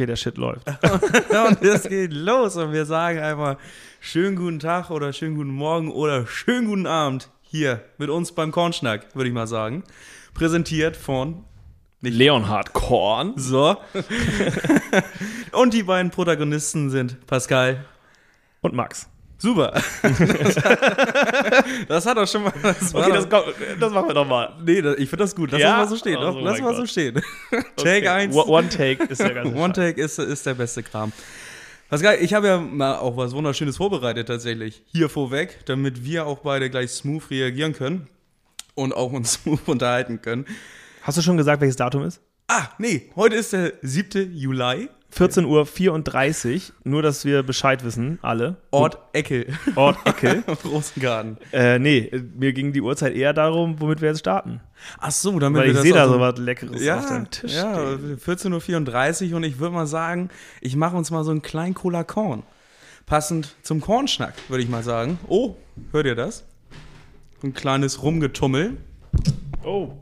okay, der Shit läuft. und es geht los und wir sagen einfach schönen guten Tag oder schönen guten Morgen oder schönen guten Abend hier mit uns beim Kornschnack, würde ich mal sagen. Präsentiert von Leonhard Korn. so. und die beiden Protagonisten sind Pascal. Und Max. Super. das hat doch schon mal. Das Okay, das, das machen wir doch mal. nee, das, ich finde das gut. Lass Ja? mal so stehen. Oh, Lass, mal so stehen. Okay. Take 1. One- One Take ist der ganze One. Take ist, ist der beste Kram. Pascal, ich habe ja mal auch was Wunderschönes vorbereitet tatsächlich. Hier vorweg, damit wir auch beide gleich smooth reagieren können und auch uns smooth unterhalten können. Hast du schon gesagt, welches Datum ist? Ah, nee, heute ist der 7. Juli. 14.34 Uhr, nur dass wir Bescheid wissen, alle. Ort Eckel. Ort Eckel. Großen Garten. äh, nee, mir ging die Uhrzeit eher darum, womit wir jetzt starten. Ach so, damit Weil wir ich sehe da so was Leckeres auf Ja, deinem Tisch. ja stehen. 14.34 Uhr und ich würde mal sagen, ich mache uns mal so einen kleinen Cola Korn. Passend zum Kornschnack, würde ich mal sagen. Oh, hört ihr das? Ein kleines Rumgetummel. Oh.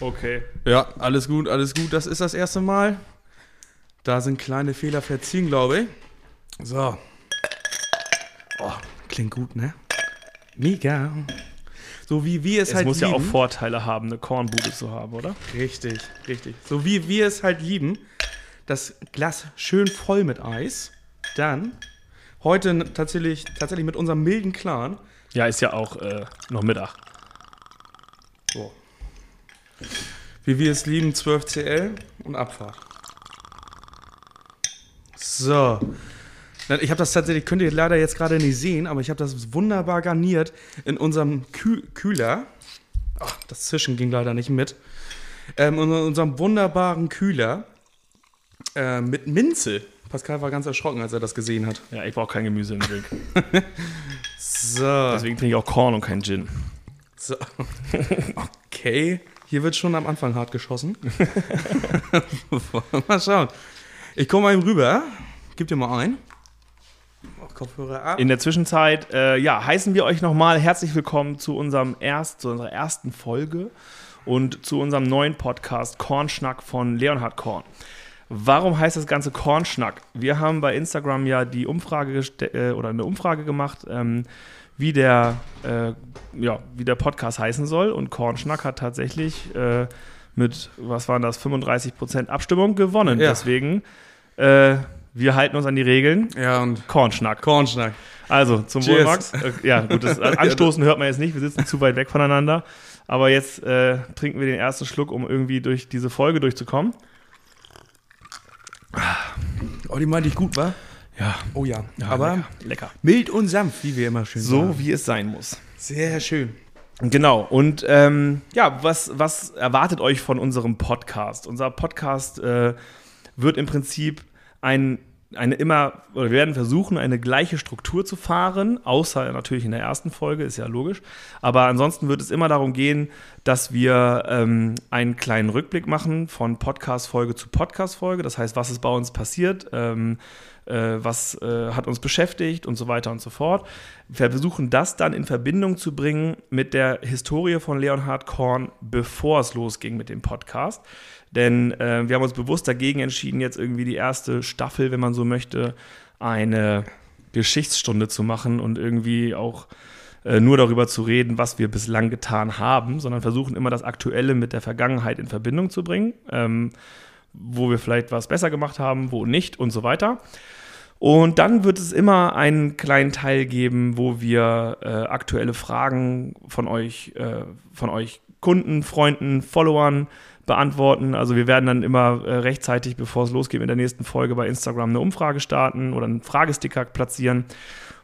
Okay. Ja, alles gut, alles gut. Das ist das erste Mal. Da sind kleine Fehler verziehen, glaube ich. So. Oh, klingt gut, ne? Mega. So wie wir es, Es halt muss lieben. ja auch Vorteile haben, eine Kornbude zu haben, oder? Richtig, richtig. So wie wir es halt lieben. Das Glas schön voll mit Eis. Dann heute tatsächlich, tatsächlich mit unserem milden Clan. Ja, ist ja auch äh, noch Mittag. So. Wie wir es lieben, 12 CL und Abfahrt. So. Ich habe das tatsächlich, könnt ihr leider jetzt gerade nicht sehen, aber ich habe das wunderbar garniert in unserem Kühl Kühler. Ach, das Zischen ging leider nicht mit. Ähm, in unserem wunderbaren Kühler äh, mit Minze. Pascal war ganz erschrocken, als er das gesehen hat. Ja, ich brauche kein Gemüse im Drink. So. Deswegen trinke ich auch Korn und kein Gin. So. Okay. Hier wird schon am Anfang hart geschossen. mal schauen. Ich komme mal eben rüber. Gib dir mal ein. Oh, Kopfhörer ab. In der Zwischenzeit, äh, ja, heißen wir euch nochmal herzlich willkommen zu unserem erst, zu unserer ersten Folge und zu unserem neuen Podcast Kornschnack von Leonhard Korn. Warum heißt das Ganze Kornschnack? Wir haben bei Instagram ja die Umfrage äh, oder eine Umfrage gemacht, ähm, wie der, äh, ja, wie der Podcast heißen soll. Und Kornschnack hat tatsächlich äh, mit, was waren das, 35% Abstimmung gewonnen. Ja. Deswegen, äh, wir halten uns an die Regeln. ja, und Kornschnack. Kornschnack. Also, zum Cheers. Wohl, Max. Äh, ja, gut, das Anstoßen hört man jetzt nicht, wir sitzen zu weit weg voneinander. Aber jetzt äh, trinken wir den ersten Schluck, um irgendwie durch diese Folge durchzukommen. Oh, die meinte ich gut, wa? Ja, Oh ja. ja Aber lecker. lecker. mild und sanft, wie wir immer schön So sagen. wie es sein muss. Sehr schön. Genau. Und ähm, ja, was, was erwartet euch von unserem Podcast? Unser Podcast äh, wird im Prinzip ein, eine immer, oder wir werden versuchen, eine gleiche Struktur zu fahren, außer natürlich in der ersten Folge, ist ja logisch. Aber ansonsten wird es immer darum gehen, dass wir ähm, einen kleinen Rückblick machen von Podcast-Folge zu Podcast-Folge. Das heißt, was ist bei uns passiert, ähm, äh, was äh, hat uns beschäftigt und so weiter und so fort. Wir versuchen das dann in Verbindung zu bringen mit der Historie von Leonhard Korn, bevor es losging mit dem Podcast. Denn äh, wir haben uns bewusst dagegen entschieden, jetzt irgendwie die erste Staffel, wenn man so möchte, eine Geschichtsstunde zu machen und irgendwie auch äh, nur darüber zu reden, was wir bislang getan haben, sondern versuchen immer das Aktuelle mit der Vergangenheit in Verbindung zu bringen, ähm, wo wir vielleicht was besser gemacht haben, wo nicht und so weiter. Und dann wird es immer einen kleinen Teil geben, wo wir äh, aktuelle Fragen von euch, äh, von euch Kunden, Freunden, Followern beantworten. Also wir werden dann immer äh, rechtzeitig, bevor es losgeht, in der nächsten Folge bei Instagram eine Umfrage starten oder einen Fragesticker platzieren,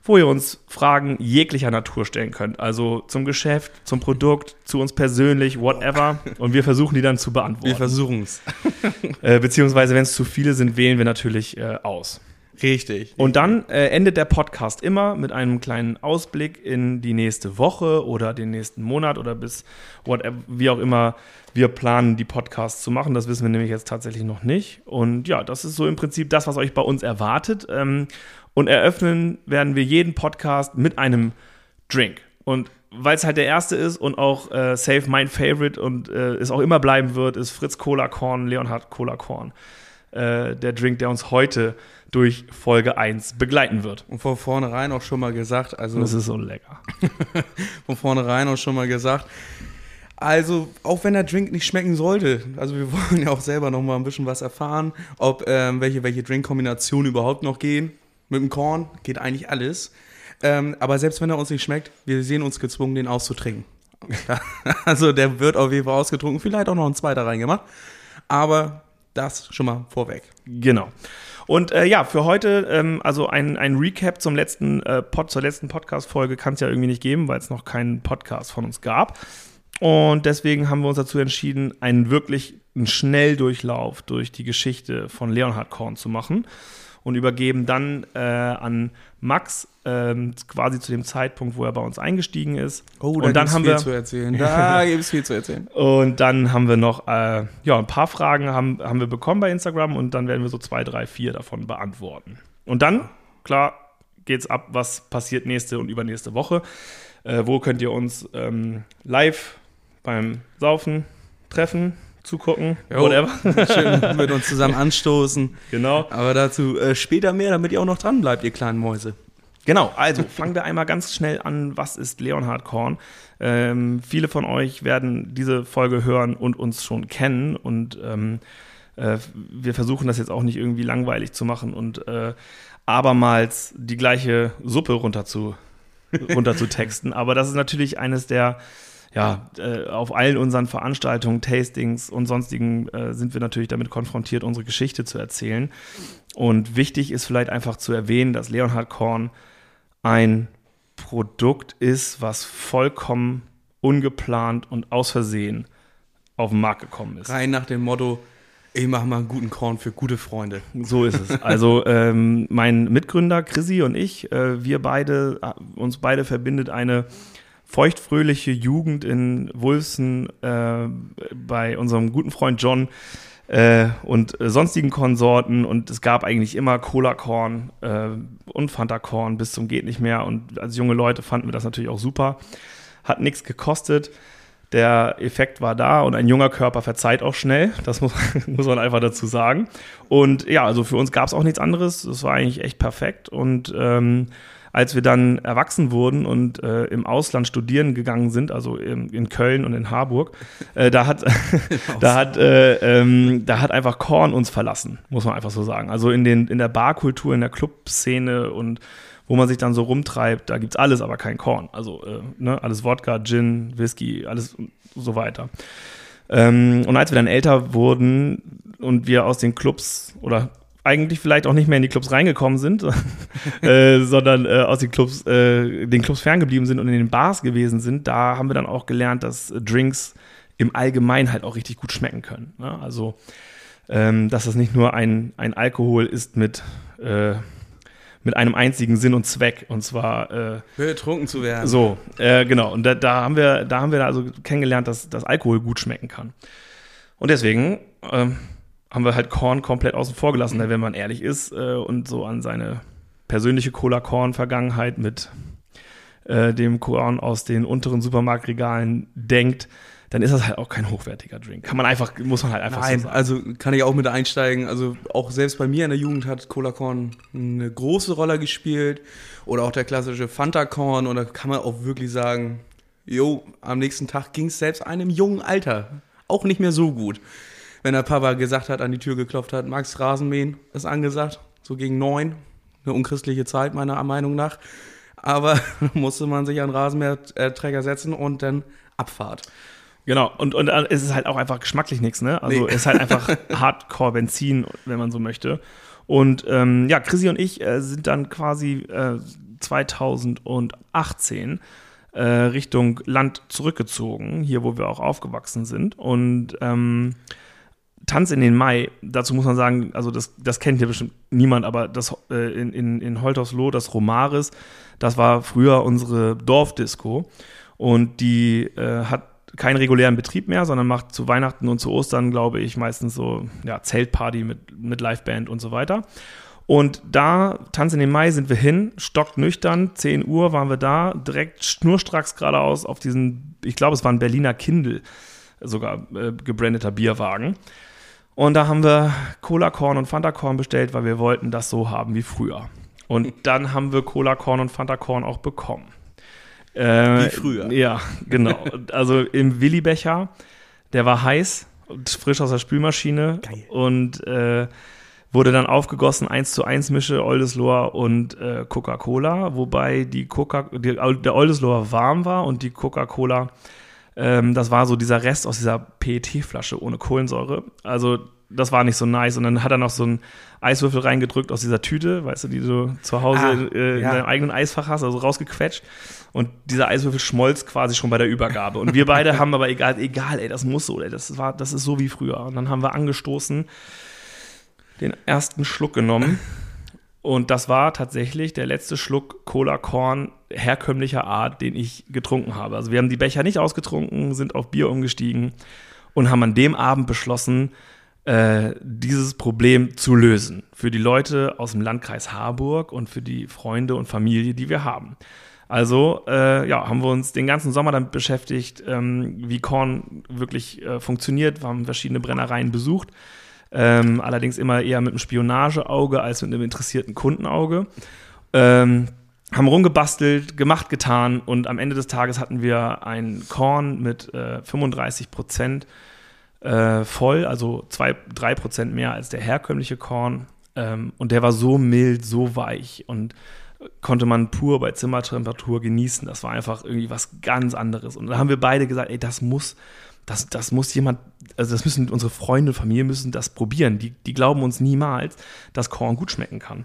wo ihr uns Fragen jeglicher Natur stellen könnt. Also zum Geschäft, zum Produkt, zu uns persönlich, whatever. Und wir versuchen die dann zu beantworten. Wir versuchen es. äh, beziehungsweise, wenn es zu viele sind, wählen wir natürlich äh, aus. Richtig. Und dann äh, endet der Podcast immer mit einem kleinen Ausblick in die nächste Woche oder den nächsten Monat oder bis whatever, wie auch immer wir planen, die Podcasts zu machen. Das wissen wir nämlich jetzt tatsächlich noch nicht. Und ja, das ist so im Prinzip das, was euch bei uns erwartet. Ähm, und eröffnen werden wir jeden Podcast mit einem Drink. Und weil es halt der erste ist und auch äh, safe mein Favorite und äh, es auch immer bleiben wird, ist Fritz Cola Korn, Leonhard Cola Korn. äh, der Drink, der uns heute durch Folge 1 begleiten wird. Und von vornherein auch schon mal gesagt, also. Das ist so lecker. von vornherein auch schon mal gesagt. Also, auch wenn der Drink nicht schmecken sollte, also wir wollen ja auch selber noch mal ein bisschen was erfahren, ob ähm, welche, welche Drinkkombinationen überhaupt noch gehen. Mit dem Korn geht eigentlich alles. Ähm, aber selbst wenn er uns nicht schmeckt, wir sehen uns gezwungen, den auszutrinken. also der wird auf jeden Fall ausgetrunken, vielleicht auch noch ein zweiter reingemacht. Aber das schon mal vorweg. Genau. Und äh, ja, für heute, ähm, also ein, ein Recap zum letzten äh, Pod, zur letzten Podcast-Folge kann es ja irgendwie nicht geben, weil es noch keinen Podcast von uns gab. Und deswegen haben wir uns dazu entschieden, einen wirklich einen Schnelldurchlauf durch die Geschichte von Leonhard Korn zu machen und übergeben dann äh, an Max ähm, quasi zu dem Zeitpunkt, wo er bei uns eingestiegen ist. Oh, da und dann haben viel wir zu erzählen. Da gibt es viel zu erzählen. und dann haben wir noch äh, ja ein paar Fragen haben, haben wir bekommen bei Instagram und dann werden wir so zwei, drei, vier davon beantworten. Und dann klar geht's ab, was passiert nächste und übernächste Woche. Äh, wo könnt ihr uns ähm, live beim Saufen treffen? Zugucken, jo, whatever. Schön mit uns zusammen anstoßen. Genau. Aber dazu äh, später mehr, damit ihr auch noch dran bleibt, ihr kleinen Mäuse. Genau, also fangen wir einmal ganz schnell an. Was ist Leonhard Korn? Ähm, viele von euch werden diese Folge hören und uns schon kennen und ähm, äh, wir versuchen das jetzt auch nicht irgendwie langweilig zu machen und äh, abermals die gleiche Suppe runter zu, runter zu texten. Aber das ist natürlich eines der ja, äh, auf allen unseren Veranstaltungen, Tastings und sonstigen äh, sind wir natürlich damit konfrontiert, unsere Geschichte zu erzählen. Und wichtig ist vielleicht einfach zu erwähnen, dass Leonhard Korn ein Produkt ist, was vollkommen ungeplant und aus Versehen auf den Markt gekommen ist. Rein nach dem Motto, ich mache mal einen guten Korn für gute Freunde. So ist es. Also ähm, mein Mitgründer Chrissy und ich, äh, wir beide, äh, uns beide verbindet eine feuchtfröhliche Jugend in Wulfsen äh, bei unserem guten Freund John äh, und äh, sonstigen Konsorten und es gab eigentlich immer Cola-Korn äh, und Fanta-Korn bis zum geht nicht mehr und als junge Leute fanden wir das natürlich auch super. Hat nichts gekostet. Der Effekt war da und ein junger Körper verzeiht auch schnell. Das muss, muss man einfach dazu sagen. Und ja, also für uns gab es auch nichts anderes. Das war eigentlich echt perfekt und ähm, als wir dann erwachsen wurden und äh, im Ausland studieren gegangen sind, also in, in Köln und in Harburg, äh, da hat, da hat, äh, ähm, da hat einfach Korn uns verlassen, muss man einfach so sagen. Also in, den, in der Barkultur, in der Clubszene und wo man sich dann so rumtreibt, da gibt es alles, aber kein Korn. Also äh, ne, alles Wodka, Gin, Whisky, alles so weiter. Ähm, und als wir dann älter wurden und wir aus den Clubs oder eigentlich vielleicht auch nicht mehr in die Clubs reingekommen sind, äh, sondern äh, aus den Clubs, äh, den Clubs ferngeblieben sind und in den Bars gewesen sind, da haben wir dann auch gelernt, dass Drinks im Allgemeinen halt auch richtig gut schmecken können. Ne? Also, ähm, dass das nicht nur ein, ein Alkohol ist mit, äh, mit einem einzigen Sinn und Zweck, und zwar äh, betrunken zu werden. So, äh, genau. Und da, da, haben wir, da haben wir also kennengelernt, dass, dass Alkohol gut schmecken kann. Und deswegen ähm, haben wir halt Korn komplett außen vor gelassen, wenn man ehrlich ist äh, und so an seine persönliche Cola-Korn-Vergangenheit mit äh, dem Korn aus den unteren Supermarktregalen denkt, dann ist das halt auch kein hochwertiger Drink. Kann man einfach, muss man halt einfach Nein, so sagen. also kann ich auch mit einsteigen. Also auch selbst bei mir in der Jugend hat Cola Korn eine große Rolle gespielt. Oder auch der klassische Fanta Korn. Und da kann man auch wirklich sagen, jo, am nächsten Tag ging es selbst einem jungen Alter auch nicht mehr so gut wenn der Papa gesagt hat, an die Tür geklopft hat, Max Rasenmähen ist angesagt, so gegen neun. Eine unchristliche Zeit, meiner Meinung nach. Aber musste man sich an Rasenmäherträger setzen und dann Abfahrt. Genau, und, und es ist halt auch einfach geschmacklich nichts, ne? Also nee. es ist halt einfach Hardcore-Benzin, wenn man so möchte. Und ähm, ja, Chrissy und ich äh, sind dann quasi äh, 2018 äh, Richtung Land zurückgezogen, hier wo wir auch aufgewachsen sind. Und ähm, Tanz in den Mai, dazu muss man sagen, also das, das kennt ja bestimmt niemand, aber das äh, in, in, in Holtersloh, das Romaris, das war früher unsere Dorfdisco und die äh, hat keinen regulären Betrieb mehr, sondern macht zu Weihnachten und zu Ostern, glaube ich, meistens so ja, Zeltparty mit, mit Liveband und so weiter. Und da, Tanz in den Mai, sind wir hin, stocknüchtern, 10 Uhr waren wir da, direkt schnurstracks geradeaus auf diesen, ich glaube, es war ein Berliner Kindle, sogar äh, gebrandeter Bierwagen. Und da haben wir Cola Korn und Fanta Korn bestellt, weil wir wollten das so haben wie früher. Und dann haben wir Cola Korn und Fanta Korn auch bekommen. Äh, wie früher. Ja, genau. also im Willi-Becher, der war heiß, frisch aus der Spülmaschine. Geil. Und äh, wurde dann aufgegossen, 1 zu 1 Mische Oldesloher und äh, Coca-Cola, wobei die Coca die, der Oldesloher warm war und die Coca-Cola, ähm, das war so dieser Rest aus dieser PET-Flasche ohne Kohlensäure. Also das war nicht so nice. Und dann hat er noch so einen Eiswürfel reingedrückt aus dieser Tüte, weißt du, die du zu Hause ah, äh, in ja. deinem eigenen Eisfach hast, also rausgequetscht. Und dieser Eiswürfel schmolz quasi schon bei der Übergabe. Und wir beide haben aber egal, egal, ey, das muss so, ey, das war, das ist so wie früher. Und dann haben wir angestoßen den ersten Schluck genommen. Und das war tatsächlich der letzte Schluck Cola Korn herkömmlicher Art, den ich getrunken habe. Also wir haben die Becher nicht ausgetrunken, sind auf Bier umgestiegen und haben an dem Abend beschlossen, äh, dieses Problem zu lösen. Für die Leute aus dem Landkreis Harburg und für die Freunde und Familie, die wir haben. Also äh, ja, haben wir uns den ganzen Sommer damit beschäftigt, ähm, wie Korn wirklich äh, funktioniert. Wir haben verschiedene Brennereien besucht ähm, allerdings immer eher mit einem Spionageauge als mit einem interessierten Kundenauge. Ähm, haben rumgebastelt, gemacht, getan und am Ende des Tages hatten wir ein Korn mit äh, 35 Prozent äh, voll, also 2, 3 Prozent mehr als der herkömmliche Korn. Ähm, und der war so mild, so weich und konnte man pur bei Zimmertemperatur genießen. Das war einfach irgendwie was ganz anderes. Und da haben wir beide gesagt, ey, das muss das, das muss jemand, also das müssen unsere Freunde und Familie müssen das probieren. Die, die glauben uns niemals, dass Korn gut schmecken kann.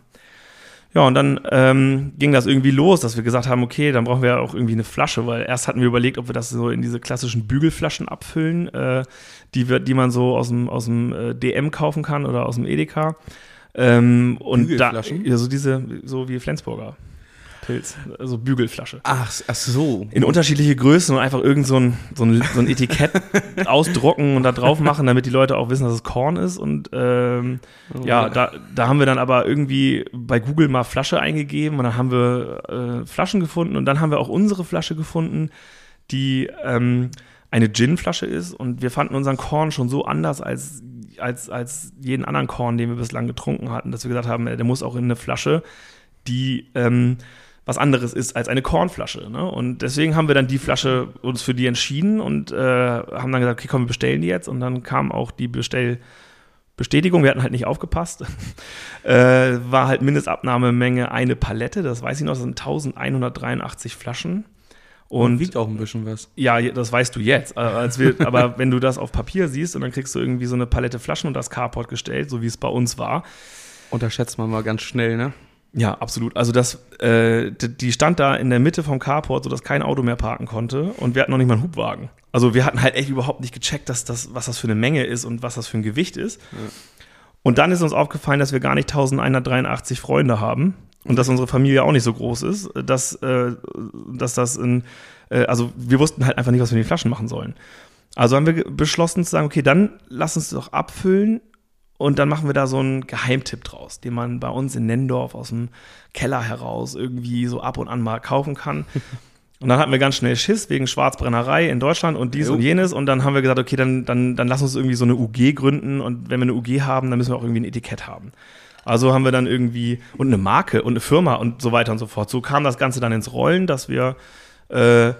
Ja, und dann ähm, ging das irgendwie los, dass wir gesagt haben, okay, dann brauchen wir auch irgendwie eine Flasche, weil erst hatten wir überlegt, ob wir das so in diese klassischen Bügelflaschen abfüllen, äh, die, wir, die man so aus dem, aus dem äh, DM kaufen kann oder aus dem Edeka. Ähm, und da, ja, so diese, so wie Flensburger. Pilz, also Bügelflasche. Ach, ach so. In unterschiedliche Größen und einfach irgend so ein, so ein, so ein Etikett ausdrucken und da drauf machen, damit die Leute auch wissen, dass es Korn ist. Und ähm, oh, ja, da, da haben wir dann aber irgendwie bei Google mal Flasche eingegeben und dann haben wir äh, Flaschen gefunden und dann haben wir auch unsere Flasche gefunden, die ähm, eine Gin-Flasche ist und wir fanden unseren Korn schon so anders als, als, als jeden anderen Korn, den wir bislang getrunken hatten, dass wir gesagt haben, der muss auch in eine Flasche, die ähm, was anderes ist als eine Kornflasche. Ne? Und deswegen haben wir dann die Flasche uns für die entschieden und äh, haben dann gesagt, okay, komm, wir bestellen die jetzt. Und dann kam auch die Bestellbestätigung. Wir hatten halt nicht aufgepasst. äh, war halt Mindestabnahmemenge eine Palette, das weiß ich noch, das sind 1183 Flaschen. Und, und wiegt auch ein bisschen was. Ja, das weißt du jetzt. Äh, wir, aber wenn du das auf Papier siehst und dann kriegst du irgendwie so eine Palette Flaschen und das Carport gestellt, so wie es bei uns war. Unterschätzt man mal ganz schnell, ne? Ja, absolut. Also das, äh, die stand da in der Mitte vom Carport, sodass kein Auto mehr parken konnte und wir hatten noch nicht mal einen Hubwagen. Also wir hatten halt echt überhaupt nicht gecheckt, dass das, was das für eine Menge ist und was das für ein Gewicht ist. Ja. Und dann ist uns aufgefallen, dass wir gar nicht 1183 Freunde haben und dass unsere Familie auch nicht so groß ist, dass, äh, dass das in, äh, also wir wussten halt einfach nicht, was wir mit den Flaschen machen sollen. Also haben wir beschlossen zu sagen, okay, dann lass uns doch abfüllen und dann machen wir da so einen Geheimtipp draus, den man bei uns in Nendorf aus dem Keller heraus irgendwie so ab und an mal kaufen kann. Und dann hatten wir ganz schnell Schiss wegen Schwarzbrennerei in Deutschland und dies jo. und jenes. Und dann haben wir gesagt, okay, dann, dann, dann lass uns irgendwie so eine UG gründen. Und wenn wir eine UG haben, dann müssen wir auch irgendwie ein Etikett haben. Also haben wir dann irgendwie und eine Marke und eine Firma und so weiter und so fort. So kam das Ganze dann ins Rollen, dass wir äh,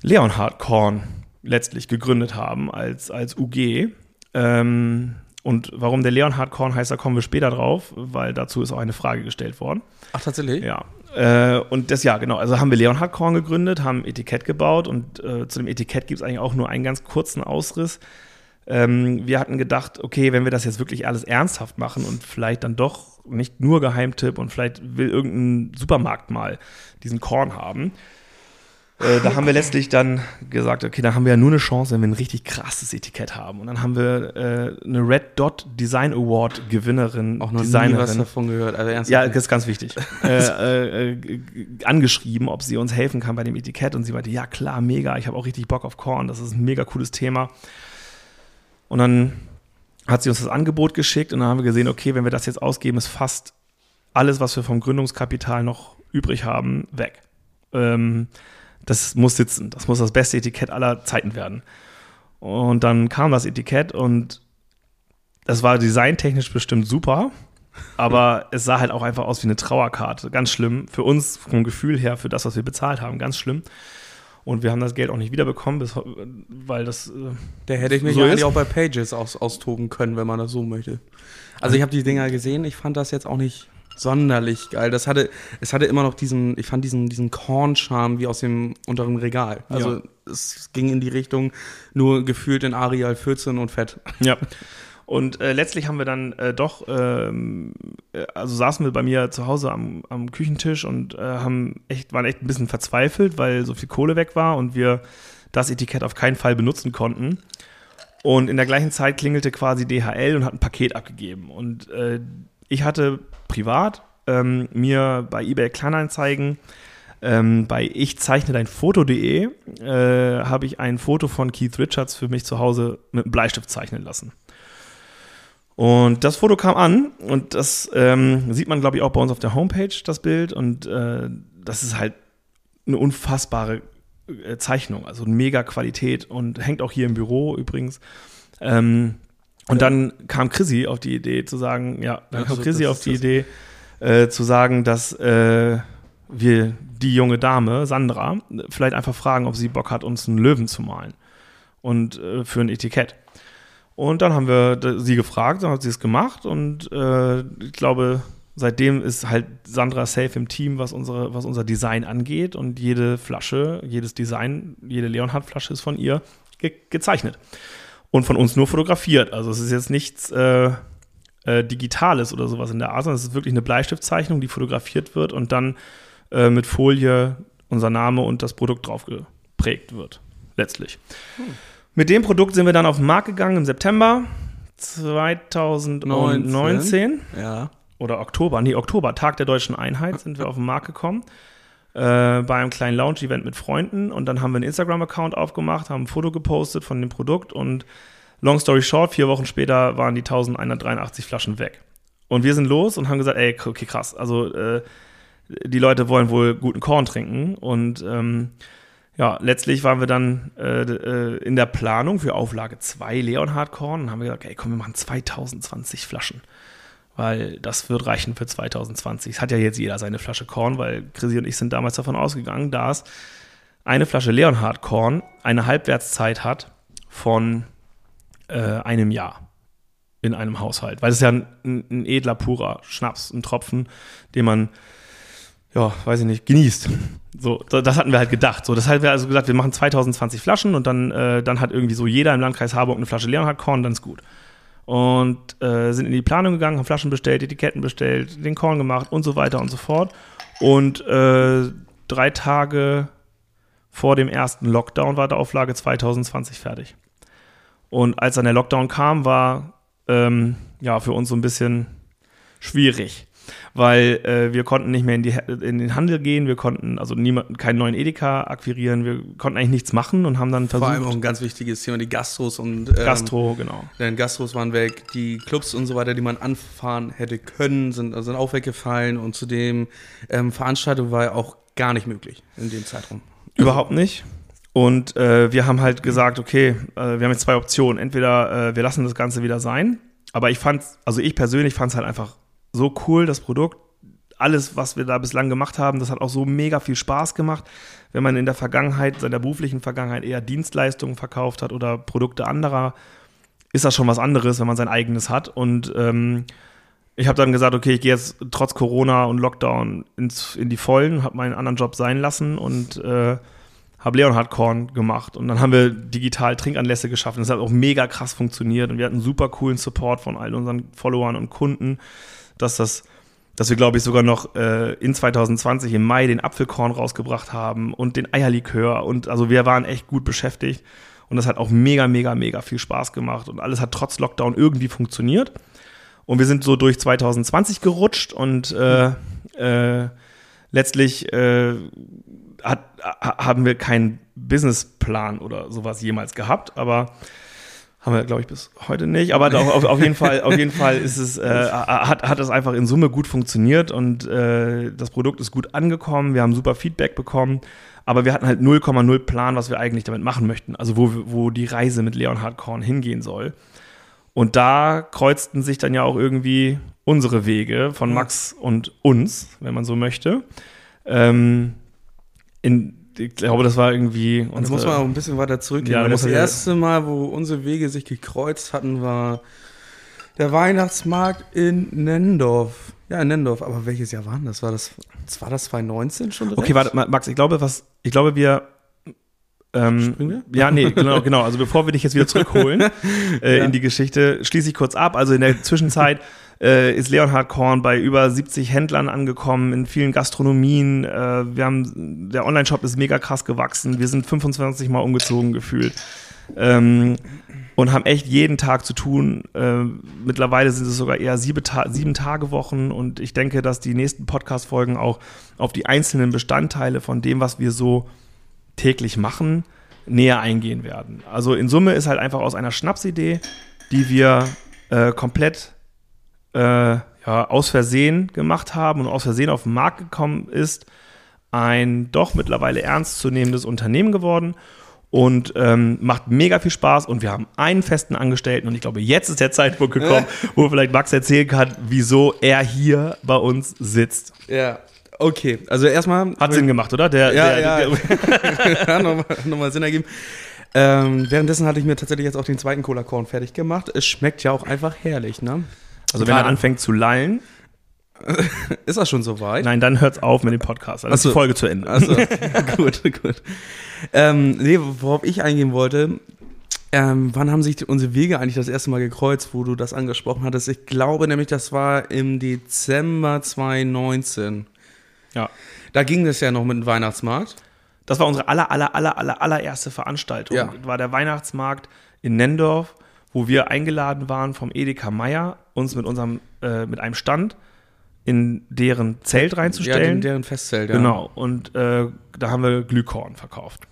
Leonhard Korn letztlich gegründet haben als, als UG. Ähm, und warum der Leonhard Korn heißt, da kommen wir später drauf, weil dazu ist auch eine Frage gestellt worden. Ach, tatsächlich? Ja. Äh, und das, ja, genau. Also haben wir Leonhard Korn gegründet, haben Etikett gebaut und äh, zu dem Etikett gibt es eigentlich auch nur einen ganz kurzen Ausriss. Ähm, wir hatten gedacht, okay, wenn wir das jetzt wirklich alles ernsthaft machen und vielleicht dann doch nicht nur Geheimtipp und vielleicht will irgendein Supermarkt mal diesen Korn haben, äh, da haben wir letztlich dann gesagt, okay, da haben wir ja nur eine Chance, wenn wir ein richtig krasses Etikett haben. Und dann haben wir äh, eine Red Dot Design Award Gewinnerin, auch noch Designerin, nie was davon gehört. Also ernsthaft ja, das ist ganz wichtig. äh, äh, angeschrieben, ob sie uns helfen kann bei dem Etikett. Und sie meinte, ja klar, mega. Ich habe auch richtig Bock auf Korn. Das ist ein mega cooles Thema. Und dann hat sie uns das Angebot geschickt und dann haben wir gesehen, okay, wenn wir das jetzt ausgeben, ist fast alles, was wir vom Gründungskapital noch übrig haben, weg. Ähm, das muss sitzen. Das muss das beste Etikett aller Zeiten werden. Und dann kam das Etikett und das war designtechnisch bestimmt super, aber es sah halt auch einfach aus wie eine Trauerkarte. Ganz schlimm. Für uns, vom Gefühl her, für das, was wir bezahlt haben, ganz schlimm. Und wir haben das Geld auch nicht wiederbekommen, bis, weil das. Äh, Der hätte ich mich so eigentlich auch bei Pages aus, austoben können, wenn man das so möchte. Also ich habe die Dinger gesehen, ich fand das jetzt auch nicht sonderlich geil. Das hatte, es hatte immer noch diesen, ich fand diesen, diesen Korn-Charme wie aus dem unteren Regal. Also Ja. es ging in die Richtung, nur gefühlt in Arial 14 und fett. Ja. Und äh, letztlich haben wir dann äh, doch, ähm, äh, also saßen wir bei mir zu Hause am, am Küchentisch und äh, haben echt, waren echt ein bisschen verzweifelt, weil so viel Kohle weg war und wir das Etikett auf keinen Fall benutzen konnten. Und in der gleichen Zeit klingelte quasi DHL und hat ein Paket abgegeben. Und äh, ich hatte privat ähm, mir bei eBay Kleinanzeigen ähm, bei ich zeichne dein Foto.de äh, habe ich ein Foto von Keith Richards für mich zu Hause mit einem Bleistift zeichnen lassen. Und das Foto kam an und das ähm, sieht man, glaube ich, auch bei uns auf der Homepage, das Bild. Und äh, das ist halt eine unfassbare äh, Zeichnung, also eine mega Qualität und hängt auch hier im Büro übrigens. Ähm, und dann kam Chrissy auf die Idee zu sagen, ja, dann kam Chrissy auf die Idee äh, zu sagen, dass äh, wir die junge Dame, Sandra, vielleicht einfach fragen, ob sie Bock hat, uns einen Löwen zu malen. Und äh, für ein Etikett. Und dann haben wir sie gefragt, dann hat sie es gemacht und äh, ich glaube, seitdem ist halt Sandra safe im Team, was, unsere, was unser Design angeht und jede Flasche, jedes Design, jede Leonhard-Flasche ist von ihr ge gezeichnet und von uns nur fotografiert. Also es ist jetzt nichts äh, äh, Digitales oder sowas in der Art, sondern es ist wirklich eine Bleistiftzeichnung, die fotografiert wird und dann äh, mit Folie unser Name und das Produkt drauf geprägt wird, letztlich. Mit dem Produkt sind wir dann auf den Markt gegangen im September 2019 Ja. oder Oktober, nee, Oktober, Tag der Deutschen Einheit, sind wir auf den Markt gekommen. Äh, bei einem kleinen Lounge-Event mit Freunden. Und dann haben wir einen Instagram-Account aufgemacht, haben ein Foto gepostet von dem Produkt. Und long story short, vier Wochen später waren die 1183 Flaschen weg. Und wir sind los und haben gesagt, ey, okay, krass, also äh, die Leute wollen wohl guten Korn trinken. Und ähm, ja, letztlich waren wir dann äh, äh, in der Planung für Auflage 2 Leonhard Korn und haben gesagt, ey, komm, wir machen 2020 Flaschen weil das wird reichen für 2020. Es hat ja jetzt jeder seine Flasche Korn, weil Chrissy und ich sind damals davon ausgegangen, dass eine Flasche Leonhard Korn eine Halbwertszeit hat von äh, einem Jahr in einem Haushalt. Weil es ist ja ein, ein, edler, purer Schnaps, ein Tropfen, den man, ja, weiß ich nicht, genießt. So, da- das hatten wir halt gedacht. So, das hat wir also gesagt, wir machen 2020 Flaschen und dann, äh, dann hat irgendwie so jeder im Landkreis Harburg eine Flasche Leonhard Korn, dann ist gut und äh, sind in die Planung gegangen, haben Flaschen bestellt, Etiketten bestellt, den Korn gemacht und so weiter und so fort. Und äh, drei Tage vor dem ersten Lockdown war der Auflage 2020 fertig. Und als dann der Lockdown kam, war ähm, ja für uns so ein bisschen schwierig, weil äh, wir konnten nicht mehr in, die, in den Handel gehen, wir konnten also niemand, keinen neuen Edeka akquirieren, wir konnten eigentlich nichts machen und haben dann Vor allem auch versucht, ein ganz wichtiges Thema, die Gastros und ähm, Gastro, genau. Denn Gastros waren weg, die Clubs und so weiter, die man anfahren hätte können, sind, sind auch weggefallen und zudem ähm, Veranstaltung war ja auch gar nicht möglich in dem Zeitraum. Überhaupt nicht. Und äh, wir haben halt gesagt, okay, äh, wir haben jetzt zwei Optionen. Entweder äh, wir lassen das Ganze wieder sein, aber ich fand, also ich persönlich fand es halt einfach so cool, das Produkt. Alles, was wir da bislang gemacht haben, das hat auch so mega viel Spaß gemacht. Wenn man in der Vergangenheit, seiner beruflichen Vergangenheit eher Dienstleistungen verkauft hat oder Produkte anderer, ist das schon was anderes, wenn man sein eigenes hat. Und ähm, ich habe dann gesagt, okay, ich gehe jetzt trotz Corona und Lockdown ins, in die Vollen, habe meinen anderen Job sein lassen und äh, habe Leonhard Korn gemacht. Und dann haben wir digital Trinkanlässe geschaffen. Das hat auch mega krass funktioniert und wir hatten super coolen Support von all unseren Followern und Kunden, dass das dass wir, glaube ich, sogar noch äh, in 2020 im Mai den Apfelkorn rausgebracht haben und den Eierlikör. Und also wir waren echt gut beschäftigt. Und das hat auch mega, mega, mega viel Spaß gemacht. Und alles hat trotz Lockdown irgendwie funktioniert. Und wir sind so durch 2020 gerutscht und äh, äh, letztlich äh, hat, ha- haben wir keinen Businessplan oder sowas jemals gehabt, aber haben wir, glaube ich, bis heute nicht. Aber auf, auf jeden Fall, auf jeden Fall ist es, äh, hat, hat es einfach in Summe gut funktioniert und äh, das Produkt ist gut angekommen. Wir haben super Feedback bekommen, aber wir hatten halt 0,0 Plan, was wir eigentlich damit machen möchten. Also wo, wo die Reise mit Leonhard Korn hingehen soll. Und da kreuzten sich dann ja auch irgendwie unsere Wege von Max und uns, wenn man so möchte. Ähm, in, ich glaube, das war irgendwie. Und da muss man auch ein bisschen weiter zurückgehen. Ja, das ja- erste Mal, wo unsere Wege sich gekreuzt hatten, war der Weihnachtsmarkt in Nendorf. Ja, in Nendorf. Aber welches Jahr war das? War das, das war das 2019 schon direkt? Okay, warte, Ma- Max, ich glaube, was, ich glaube, wir. Ähm, Springen wir? Ja, nee, genau, genau. Also bevor wir dich jetzt wieder zurückholen äh, Ja. in die Geschichte, schließe ich kurz ab. Also in der Zwischenzeit äh, ist Leonhard Korn bei über 70 Händlern angekommen, in vielen Gastronomien. Äh, wir haben, der Online-Shop ist mega krass gewachsen. Wir sind 25 Mal umgezogen gefühlt. Ähm, und haben echt jeden Tag zu tun. Äh, mittlerweile sind es sogar eher sieben, Ta sieben Tage Wochen und ich denke, dass die nächsten Podcast-Folgen auch auf die einzelnen Bestandteile von dem, was wir so täglich machen, näher eingehen werden. Also in Summe ist halt einfach aus einer Schnapsidee, die wir äh, komplett äh, ja, aus Versehen gemacht haben und aus Versehen auf den Markt gekommen ist, ein doch mittlerweile ernstzunehmendes Unternehmen geworden und ähm, macht mega viel Spaß und wir haben einen festen Angestellten und ich glaube, jetzt ist der Zeitpunkt gekommen, wo vielleicht Max erzählen kann, wieso er hier bei uns sitzt. Ja. Okay, also erstmal. Hat Sinn gemacht, oder? Der, Ja, der, ja. Der, ja, nochmal, nochmal Sinn ergeben. Ähm, währenddessen hatte ich mir tatsächlich jetzt auch den zweiten Cola Korn fertig gemacht. Es schmeckt ja auch einfach herrlich, ne? also wenn er anfängt zu lallen, Ist das schon soweit? nein, dann hört's auf mit dem Podcast. Dann ist Ach so. die Folge zu Ende. Also, gut, gut. Ähm, nee, worauf ich eingehen wollte, ähm, wann haben sich unsere Wege eigentlich das erste Mal gekreuzt, wo du das angesprochen hattest? Ich glaube nämlich, das war im Dezember 2019. Ja. Da ging es ja noch mit dem Weihnachtsmarkt. Das war unsere aller, aller, aller, aller, allererste Veranstaltung. Ja. War der Weihnachtsmarkt in Nendorf, wo wir eingeladen waren vom Edeka Meier, uns mit unserem, äh, mit einem Stand in deren Zelt Ja, reinzustellen. den, deren Festzelt, ja. Genau. Und äh, da haben wir Glühkorn verkauft.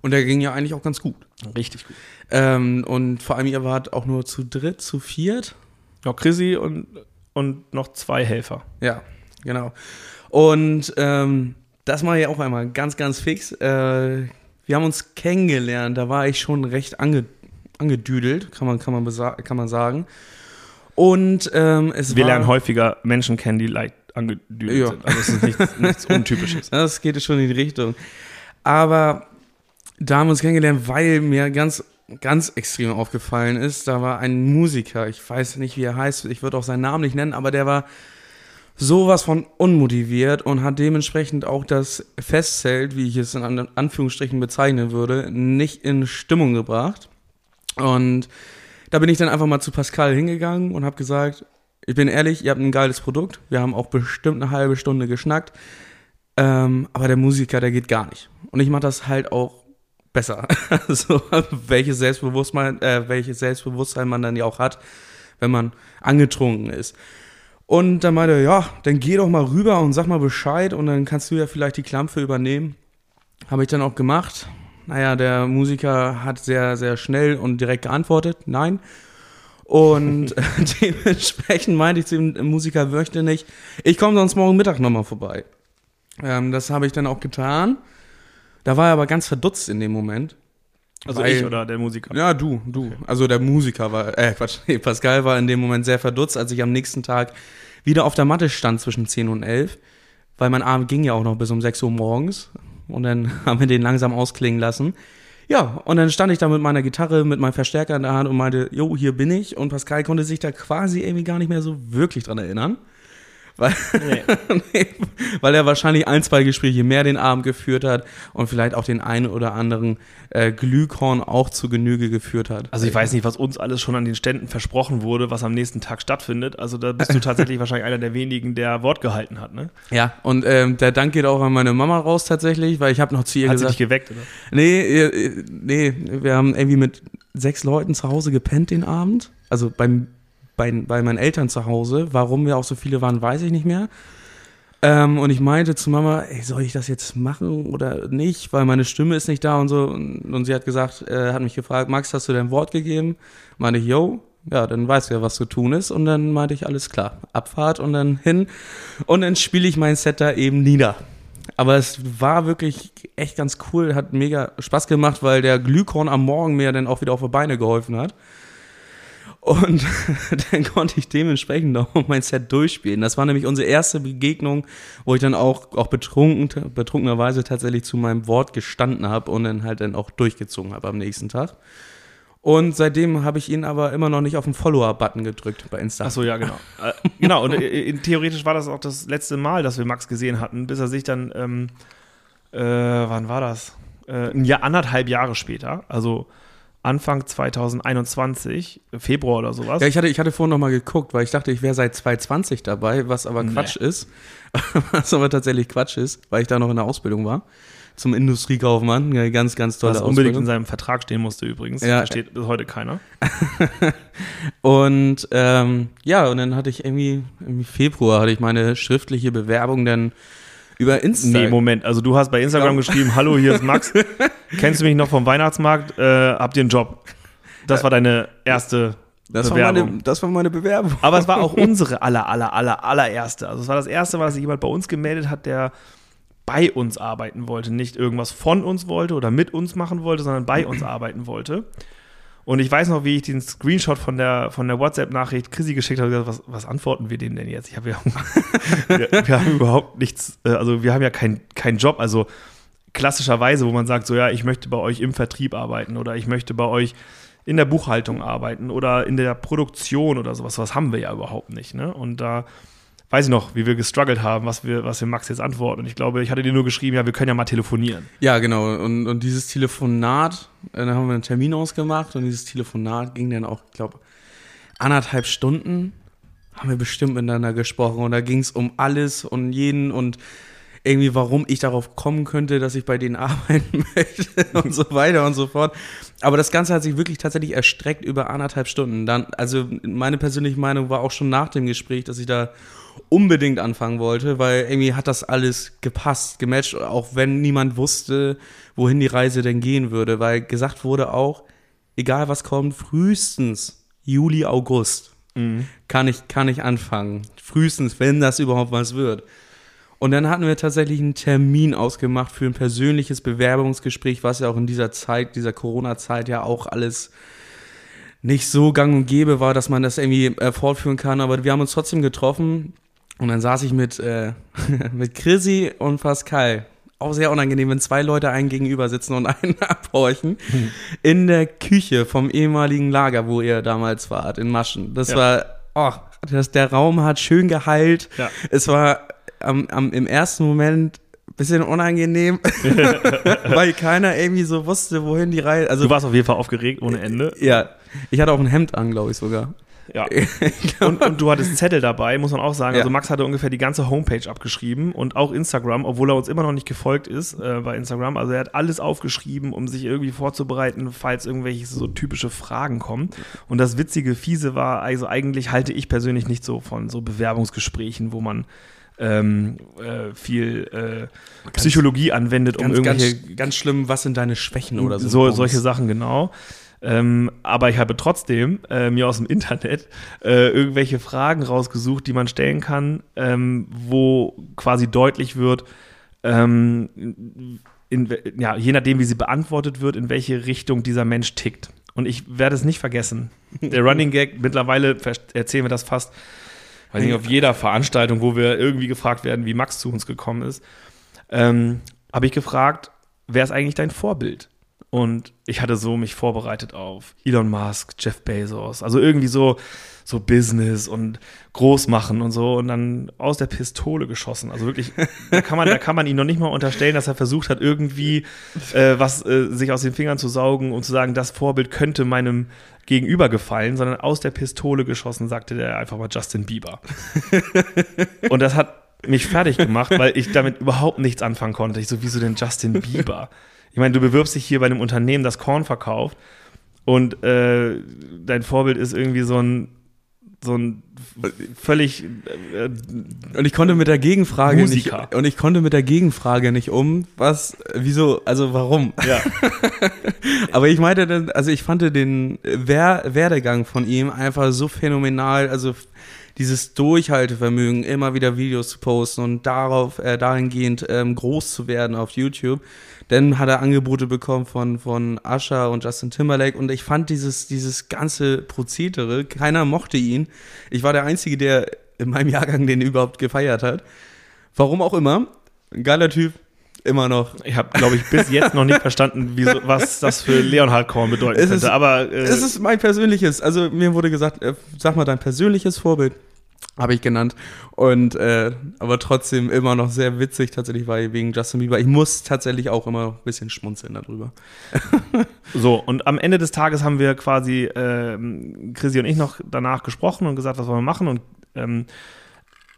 Und der ging ja eigentlich auch ganz gut. Richtig gut. Ähm, und vor allem, ihr wart auch nur zu dritt, zu viert. Ja, Chrissy und, und noch zwei Helfer. Ja, genau. Und ähm, das mache ich auch einmal ganz, ganz fix. Äh, wir haben uns kennengelernt, da war ich schon recht ange, angedüdelt, kann man, kann, man kann man sagen. Und ähm, es Wir war, lernen häufiger Menschen kennen, die leicht angedüdelt Ja. sind. Also es ist nichts, nichts Untypisches. Das geht schon in die Richtung. Aber da haben wir uns kennengelernt, weil mir ganz, ganz extrem aufgefallen ist, da war ein Musiker, ich weiß nicht, wie er heißt, ich würde auch seinen Namen nicht nennen, aber der war sowas von unmotiviert und hat dementsprechend auch das Festzelt, wie ich es in An- Anführungsstrichen bezeichnen würde, nicht in Stimmung gebracht. Und da bin ich dann einfach mal zu Pascal hingegangen und habe gesagt, ich bin ehrlich, ihr habt ein geiles Produkt. Wir haben auch bestimmt eine halbe Stunde geschnackt. Ähm, aber der Musiker, der geht gar nicht. Und ich mache das halt auch besser. also, welches Selbstbewusstsein, äh, welches Selbstbewusstsein man dann ja auch hat, wenn man angetrunken ist. Und dann meinte er, ja, dann geh doch mal rüber und sag mal Bescheid und dann kannst du ja vielleicht die Klampfe übernehmen. Habe ich dann auch gemacht. Naja, der Musiker hat sehr, sehr schnell und direkt geantwortet, nein. Und dementsprechend meinte ich zu dem Musiker, möchte nicht, ich komme sonst morgen Mittag nochmal vorbei. Ähm, das habe ich dann auch getan. Da war er aber ganz verdutzt in dem Moment. Also Weil- ich oder der Musiker. Ja, du, du. Also der Musiker war, äh, Quatsch, nee, Pascal war in dem Moment sehr verdutzt, als ich am nächsten Tag wieder auf der Matte stand zwischen 10 und 11, weil mein Abend ging ja auch noch bis um 6 Uhr morgens und dann haben wir den langsam ausklingen lassen. Ja, und dann stand ich da mit meiner Gitarre, mit meinem Verstärker in der Hand und meinte, jo, hier bin ich. Und Pascal konnte sich da quasi irgendwie gar nicht mehr so wirklich dran erinnern. Weil, Nee. weil er wahrscheinlich ein, zwei Gespräche mehr den Abend geführt hat und vielleicht auch den einen oder anderen äh, Glühkorn auch zu Genüge geführt hat. Also ich weiß nicht, was uns alles schon an den Ständen versprochen wurde, was am nächsten Tag stattfindet. Also da bist du tatsächlich wahrscheinlich einer der wenigen, der Wort gehalten hat, ne? Ja, und ähm, der Dank geht auch an meine Mama raus tatsächlich, weil ich habe noch zu ihr Hat sie gesagt, dich geweckt, oder? nee, nee, wir haben irgendwie mit sechs Leuten zu Hause gepennt den Abend, also beim, bei, bei meinen Eltern zu Hause. Warum wir auch so viele waren, weiß ich nicht mehr. Ähm, und ich meinte zu Mama, ey, soll ich das jetzt machen oder nicht, weil meine Stimme ist nicht da und so. Und, und sie hat gesagt, äh, hat mich gefragt, Max, hast du dein Wort gegeben? Meinte ich, yo, ja, dann weißt du ja, was zu tun ist. Und dann meinte ich, alles klar, Abfahrt und dann hin. Und dann spiele ich mein Set da eben nieder. Aber es war wirklich echt ganz cool, hat mega Spaß gemacht, weil der Glühkorn am Morgen mir dann auch wieder auf die Beine geholfen hat. Und dann konnte ich dementsprechend noch mein Set durchspielen. Das war nämlich unsere erste Begegnung, wo ich dann auch, auch betrunken, betrunkenerweise tatsächlich zu meinem Wort gestanden habe und dann halt dann auch durchgezogen habe am nächsten Tag. Und seitdem habe ich ihn aber immer noch nicht auf den Follower-Button gedrückt bei Insta. Ach so, ja, genau. äh, genau, und äh, theoretisch war das auch das letzte Mal, dass wir Max gesehen hatten, bis er sich dann, ähm, äh, wann war das? Äh, ein Jahr, anderthalb Jahre später, also Anfang 2021, Februar oder sowas. Ja, ich hatte, ich hatte vorhin noch mal geguckt, weil ich dachte, ich wäre seit 2020 dabei, was aber Nee. Quatsch ist. was aber tatsächlich Quatsch ist, weil ich da noch in der Ausbildung war. Zum Industriekaufmann. Eine ganz, ganz tolle was unbedingt in Ausbildung. seinem Vertrag stehen musste übrigens. Ja. Versteht bis heute keiner. Und ähm, ja, und dann hatte ich irgendwie im Februar hatte ich meine schriftliche Bewerbung dann über Insta. Nee, Moment. Also du hast bei Instagram geschrieben, hallo, hier ist Max. Kennst du mich noch vom Weihnachtsmarkt? Äh, habt ihr einen Job? Das war deine erste das, war Bewerbung. meine, das war meine Bewerbung. Aber es war auch unsere aller, aller, aller, allererste. Also es war das erste Mal, dass sich jemand bei uns gemeldet hat, der bei uns arbeiten wollte. Nicht irgendwas von uns wollte oder mit uns machen wollte, sondern bei uns arbeiten wollte. Und ich weiß noch, wie ich den Screenshot von der, von der WhatsApp-Nachricht Chrissy geschickt habe. gesagt, Was, was antworten wir dem denn jetzt? Ich habe ja, wir, wir haben überhaupt nichts, äh, also wir haben ja keinen keinen Job. Also klassischerweise, wo man sagt, so ja, ich möchte bei euch im Vertrieb arbeiten oder ich möchte bei euch in der Buchhaltung arbeiten oder in der Produktion oder sowas. Was haben wir ja überhaupt nicht. Ne? Und da weiß ich noch, wie wir gestruggelt haben, was wir, was wir Max jetzt antworten. Und ich glaube, ich hatte dir nur geschrieben, ja, wir können ja mal telefonieren. Ja, genau. Und, und dieses Telefonat, äh, dann haben wir einen Termin ausgemacht und dieses Telefonat ging dann auch, ich glaube, anderthalb Stunden haben wir bestimmt miteinander gesprochen und da ging es um alles und jeden und irgendwie, warum ich darauf kommen könnte, dass ich bei denen arbeiten möchte und so weiter und so fort. Aber das Ganze hat sich wirklich tatsächlich erstreckt über anderthalb Stunden. Dann, also meine persönliche Meinung war auch schon nach dem Gespräch, dass ich da unbedingt anfangen wollte, weil irgendwie hat das alles gepasst, gematcht, auch wenn niemand wusste, wohin die Reise denn gehen würde, weil gesagt wurde auch, egal was kommt, frühestens Juli, August kann ich, kann ich anfangen. Frühestens, wenn das überhaupt was wird. Und dann hatten wir tatsächlich einen Termin ausgemacht für ein persönliches Bewerbungsgespräch, was ja auch in dieser Zeit, dieser Corona-Zeit ja auch alles nicht so gang und gäbe war, dass man das irgendwie äh, fortführen kann. Aber wir haben uns trotzdem getroffen und dann saß ich mit, äh, mit Chrissy und Pascal. Auch sehr unangenehm, wenn zwei Leute einen gegenüber sitzen und einen abhorchen. In der Küche vom ehemaligen Lager, wo ihr damals wart, in Maschen. Das Ja. war, oh, das, der Raum hat schön geheilt. Ja. Es war am, am, im ersten Moment ein bisschen unangenehm, weil keiner irgendwie so wusste, wohin die Reihe. Also Du warst auf jeden Fall aufgeregt ohne Ende. ja, ich hatte auch ein Hemd an, glaube ich sogar. Ja. Und, und du hattest Zettel dabei, muss man auch sagen. Ja. Also Max hatte ungefähr die ganze Homepage abgeschrieben und auch Instagram, obwohl er uns immer noch nicht gefolgt ist äh, bei Instagram. Also er hat alles aufgeschrieben, um sich irgendwie vorzubereiten, falls irgendwelche so typische Fragen kommen. Und das witzige, fiese war, also eigentlich halte ich persönlich nicht so von so Bewerbungsgesprächen, wo man ähm, äh, viel äh, Psychologie anwendet, um Ganz, irgendwelche ganz, ganz schlimm, was sind deine Schwächen oder so? so solche Sachen, genau. Ähm, aber ich habe trotzdem äh, mir aus dem Internet äh, irgendwelche Fragen rausgesucht, die man stellen kann, ähm, wo quasi deutlich wird, ähm, in, ja, je nachdem, wie sie beantwortet wird, in welche Richtung dieser Mensch tickt. Und ich werde es nicht vergessen. Der Running Gag, mittlerweile erzählen wir das fast, weiß nicht, auf jeder Veranstaltung, wo wir irgendwie gefragt werden, wie Max zu uns gekommen ist, ähm, habe ich gefragt, wer ist eigentlich dein Vorbild? Und ich hatte so mich vorbereitet auf Elon Musk, Jeff Bezos, also irgendwie so, so Business und groß machen und so und dann aus der Pistole geschossen. Also wirklich, da kann man, da kann man ihm noch nicht mal unterstellen, dass er versucht hat, irgendwie äh, was äh, sich aus den Fingern zu saugen und zu sagen, das Vorbild könnte meinem Gegenüber gefallen, sondern aus der Pistole geschossen, sagte der einfach mal Justin Bieber. und das hat mich fertig gemacht, weil ich damit überhaupt nichts anfangen konnte. Ich so, wieso denn Justin Bieber? Ich meine, du bewirbst dich hier bei einem Unternehmen, das Korn verkauft und äh, dein Vorbild ist irgendwie so ein so ein völlig äh, Und ich konnte mit der Gegenfrage Musiker. nicht und ich konnte mit der Gegenfrage nicht um, was wieso, also warum? ja, Aber ich meinte dann, also ich fand den Wer Werdegang von ihm einfach so phänomenal, also dieses Durchhaltevermögen, immer wieder Videos zu posten und darauf, äh, dahingehend ähm, groß zu werden auf YouTube. Dann hat er Angebote bekommen von, von Usher und Justin Timberlake und ich fand dieses, dieses ganze Prozedere, keiner mochte ihn. Ich war der Einzige, der in meinem Jahrgang den überhaupt gefeiert hat. Warum auch immer. Ein geiler Typ, immer noch. Ich habe, glaube ich, bis jetzt noch nicht verstanden, wie, was das für Leonhard Korn bedeuten Es könnte. ist- aber äh, Es ist mein persönliches, also mir wurde gesagt, äh, sag mal dein persönliches Vorbild, habe ich genannt. Und äh, aber trotzdem immer noch sehr witzig tatsächlich, weil wegen Justin Bieber. Ich muss tatsächlich auch immer ein bisschen schmunzeln darüber. so, und am Ende des Tages haben wir quasi ähm, Chrissy und ich noch danach gesprochen und gesagt, was wollen wir machen. Und ähm,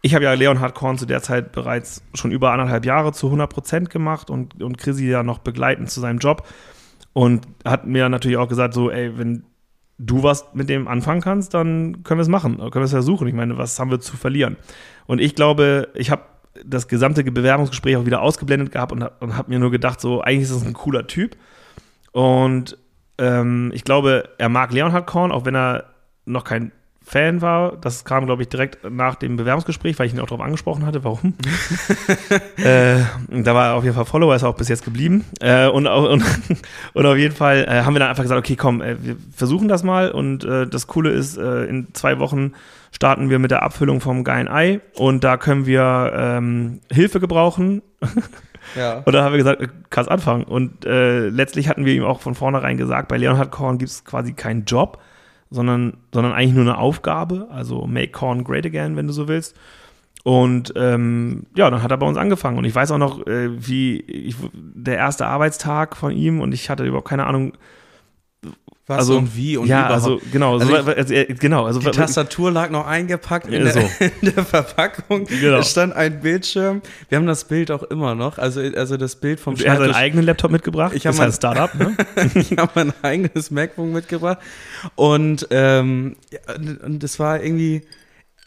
ich habe ja Leonhard Korn zu der Zeit bereits schon über anderthalb Jahre zu 100 Prozent gemacht und, und Chrissy ja noch begleitend zu seinem Job. Und hat mir natürlich auch gesagt, so, ey, wenn du was mit dem anfangen kannst, dann können wir es machen, können wir es versuchen. Ich meine, was haben wir zu verlieren? Und ich glaube, ich habe das gesamte Bewerbungsgespräch auch wieder ausgeblendet gehabt und, und habe mir nur gedacht, so, eigentlich ist das ein cooler Typ. Und ähm, ich glaube, er mag Leonhard Korn, auch wenn er noch kein Fan war. Das kam, glaube ich, direkt nach dem Bewerbungsgespräch, weil ich ihn auch darauf angesprochen hatte, warum. äh, da war er auf jeden Fall Follower, ist auch bis jetzt geblieben. Äh, und, und, und auf jeden Fall äh, haben wir dann einfach gesagt, okay, komm, äh, wir versuchen das mal. Und äh, das Coole ist, äh, in zwei Wochen starten wir mit der Abfüllung vom geilen Ei. Und da können wir ähm, Hilfe gebrauchen. Ja. Und dann haben wir gesagt, kannst anfangen. Und letztlich hatten wir ihm auch von vornherein gesagt, bei Leonhard Korn gibt es quasi keinen Job, sondern, sondern eigentlich nur eine Aufgabe, also make Korn great again, wenn du so willst. Und ähm, ja, dann hat er bei uns angefangen. Und ich weiß auch noch, äh, wie ich, der erste Arbeitstag von ihm und ich hatte überhaupt keine Ahnung. Was Also, und wie und ja, überhaupt. also genau, Also so, ich- also, genau, also Die Tastatur lag noch eingepackt in, Ja, der, so. in der Verpackung. Genau. Es stand ein Bildschirm. Wir haben das Bild auch immer noch. Also, also das Bild vom er hat seinen eigenen Laptop mitgebracht. Ich hab das ist mein- ein Startup, ne? ich habe mein eigenes MacBook mitgebracht. Und, ähm, und das war irgendwie.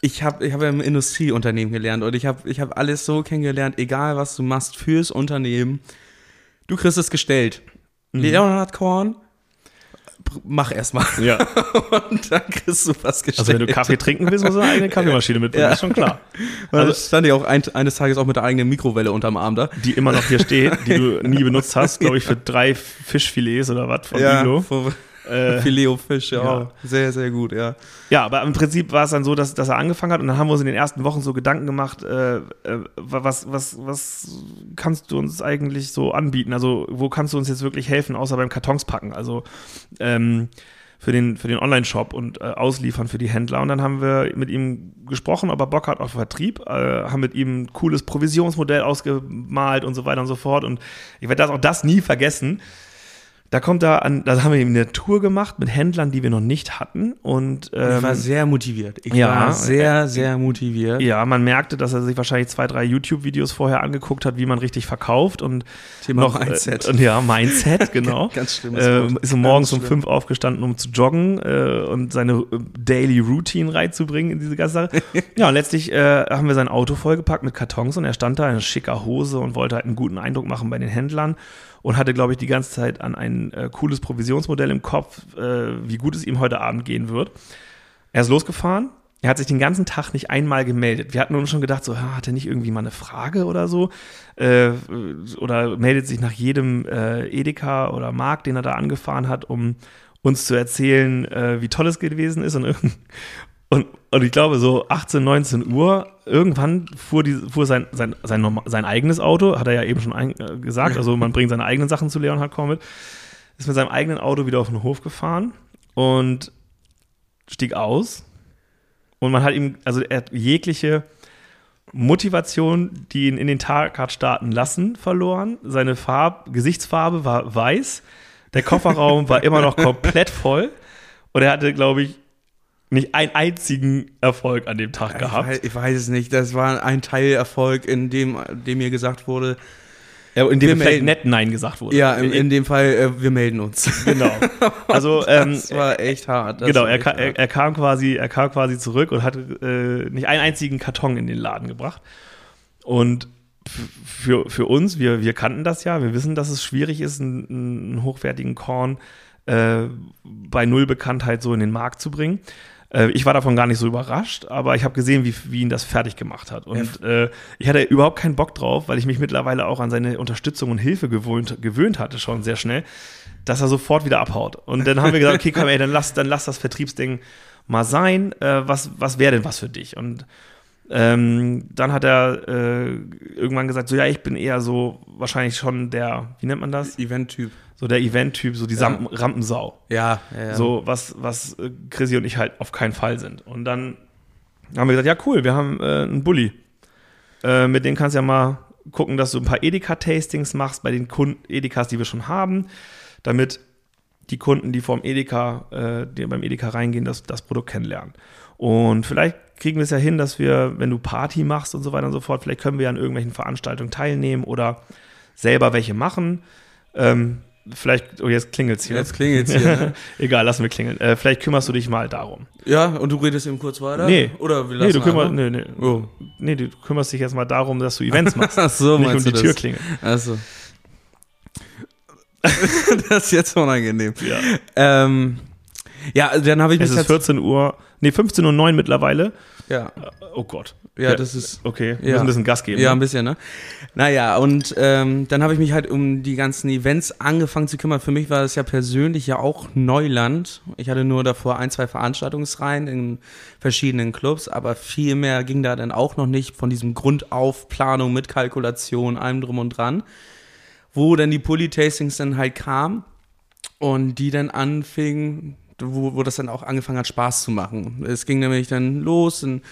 Ich habe ich hab im Industrieunternehmen gelernt und ich habe ich hab alles so kennengelernt, egal was du machst fürs Unternehmen. Du kriegst es gestellt. Mhm. Leonhard Korn, mach erstmal. Ja. Und dann kriegst du was gestellt. Also wenn du Kaffee trinken willst, musst du eine eigene Kaffeemaschine mitbringen, Ja. ist schon klar. Also Also- stand ich auch ein, eines Tages auch mit der eigenen Mikrowelle unterm Arm da. die immer noch hier steht, die du nie benutzt hast, glaube ich, für drei Fischfilets oder was von Iglo. vom Äh, Filet-O-Fisch, ja. ja. Sehr, sehr gut, ja. ja, aber im Prinzip war es dann so, dass, dass er angefangen hat und dann haben wir uns in den ersten Wochen so Gedanken gemacht, äh, äh, was, was, was kannst du uns eigentlich so anbieten? Also wo kannst du uns jetzt wirklich helfen, außer beim Kartons packen? Also ähm, für den, für den Online-Shop und äh, ausliefern für die Händler. Und dann haben wir mit ihm gesprochen, ob er Bock hat auf Vertrieb, äh, haben mit ihm ein cooles Provisionsmodell ausgemalt und so weiter und so fort. Und ich werde das auch das nie vergessen. Da kommt er an, da haben wir ihm eine Tour gemacht mit Händlern, die wir noch nicht hatten. Und Ich ähm, war sehr motiviert. Ich ja, war sehr, äh, sehr motiviert. ja, man merkte, dass er sich wahrscheinlich zwei, drei YouTube-Videos vorher angeguckt hat, wie man richtig verkauft und Thema noch Mindset. Äh, ja, Mindset, genau. Ganz schlimmes Ähm, Wort. ist morgens um schlimm. fünf aufgestanden, um zu joggen äh, und seine äh, Daily Routine reinzubringen in diese ganze Sache. ja, und letztlich äh, haben wir sein Auto vollgepackt mit Kartons und er stand da in schicker Hose und wollte halt einen guten Eindruck machen bei den Händlern und hatte, glaube ich, die ganze Zeit an ein äh, cooles Provisionsmodell im Kopf, äh, wie gut es ihm heute Abend gehen wird. Er ist losgefahren. Er hat sich den ganzen Tag nicht einmal gemeldet. Wir hatten uns schon gedacht, so, hat er nicht irgendwie mal eine Frage oder so? Äh, oder meldet sich nach jedem äh, Edeka oder Markt, den er da angefahren hat, um uns zu erzählen, äh, wie toll es gewesen ist. Und, und, und ich glaube, so 18, 19 Uhr, irgendwann fuhr, die, fuhr sein, sein, sein, sein eigenes Auto, hat er ja eben schon ein, äh, gesagt, also man bringt seine eigenen Sachen zu Leonhard Korn mit, ist mit seinem eigenen Auto wieder auf den Hof gefahren und stieg aus und man hat ihm, also er hat jegliche Motivation, die ihn in den Tag hat starten lassen, verloren. Seine Farb, Gesichtsfarbe war weiß. Der Kofferraum war immer noch komplett voll. Und er hatte, glaube ich, nicht einen einzigen Erfolg an dem Tag Ich gehabt. weiß, ich weiß es nicht. Das war ein Teilerfolg, in dem, dem mir gesagt wurde, Ja, in dem Wir vielleicht melden. nett Nein gesagt wurde. ja, in, in dem Fall, äh, wir melden uns. genau. Also, ähm, das war echt hart. Das genau, er, echt er, er kam quasi, er kam quasi zurück und hat äh, nicht einen einzigen Karton in den Laden gebracht. Und für, für uns, wir, wir kannten das ja, wir wissen, dass es schwierig ist, einen, einen hochwertigen Korn äh, bei Null Bekanntheit so in den Markt zu bringen. Äh, ich war davon gar nicht so überrascht, aber ich habe gesehen, wie, wie ihn das fertig gemacht hat. Und äh, ich hatte überhaupt keinen Bock drauf, weil ich mich mittlerweile auch an seine Unterstützung und Hilfe gewöhnt, gewöhnt hatte, schon sehr schnell, dass er sofort wieder abhaut. Und dann haben wir gesagt, okay, komm, ey, dann lass, dann lass das Vertriebsding mal sein. Äh, was was wäre denn was für dich? Und ähm, dann hat er äh, irgendwann gesagt, so ja, ich bin eher so wahrscheinlich schon der, wie nennt man das? Event-Typ. So der Event-Typ, so die Ja. Rampensau. Ja, ja, ja. So, was, was äh, Chrissy und ich halt auf keinen Fall sind. Und dann haben wir gesagt, ja cool, wir haben äh, einen Bulli. Äh, mit dem kannst du ja mal gucken, dass du ein paar Edeka-Tastings machst bei den Kunden, Edekas, die wir schon haben, damit die Kunden, die vom Edeka, äh, die beim Edeka reingehen, das, das Produkt kennenlernen. Und vielleicht kriegen wir es ja hin, dass wir, wenn du Party machst und so weiter und so fort, vielleicht können wir an irgendwelchen Veranstaltungen teilnehmen oder selber welche machen. Ähm, vielleicht, oh, jetzt klingelt's hier. Jetzt klingelt's hier, ne? Egal, lassen wir klingeln. Äh, vielleicht kümmerst du dich mal darum. Ja, und du redest eben kurz weiter? Nee. Oder wir Nee, lassen du kümmerst, einfach? nee, nee. Oh. nee, du kümmerst dich jetzt mal darum, dass du Events machst. Ach so, nicht um meinst die du Tür das? klingeln. Achso. das ist jetzt unangenehm. Ja. Ähm, ja, also dann habe ich mich Es ist 14 Uhr, nee, 15 Uhr 9 mittlerweile. ja, Oh Gott. Ja, das ist Okay, wir Ja. müssen ein bisschen Gas geben. Ja, ne? ein bisschen, ne? Naja, und ähm, dann habe ich mich halt um die ganzen Events angefangen zu kümmern. Für mich war das ja persönlich ja auch Neuland. Ich hatte nur davor ein, zwei Veranstaltungsreihen in verschiedenen Clubs, aber viel mehr ging da dann auch noch nicht von diesem Grundauf, Planung mit Kalkulation, allem drum und dran. Wo dann die Polytastings dann halt kamen und die dann anfingen, wo, wo das dann auch angefangen hat, Spaß zu machen. Es ging nämlich dann los, dann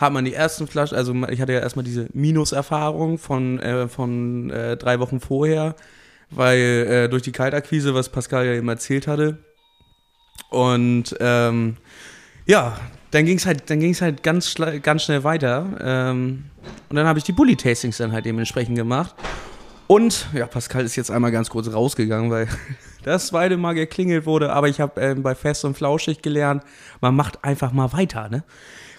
hat man die ersten Flaschen, also ich hatte ja erstmal diese Minuserfahrung von, äh, von äh, drei Wochen vorher, weil äh, durch die Kaltakquise, was Pascal ja eben erzählt hatte. Und ähm, ja, dann ging es halt, dann ging's halt ganz, ganz schnell weiter. Ähm, und dann habe ich die Bully-Tastings dann halt dementsprechend gemacht. Und, ja, Pascal ist jetzt einmal ganz kurz rausgegangen, weil das zweite Mal geklingelt wurde, aber ich habe ähm, bei Fest und Flauschig gelernt, man macht einfach mal weiter, ne?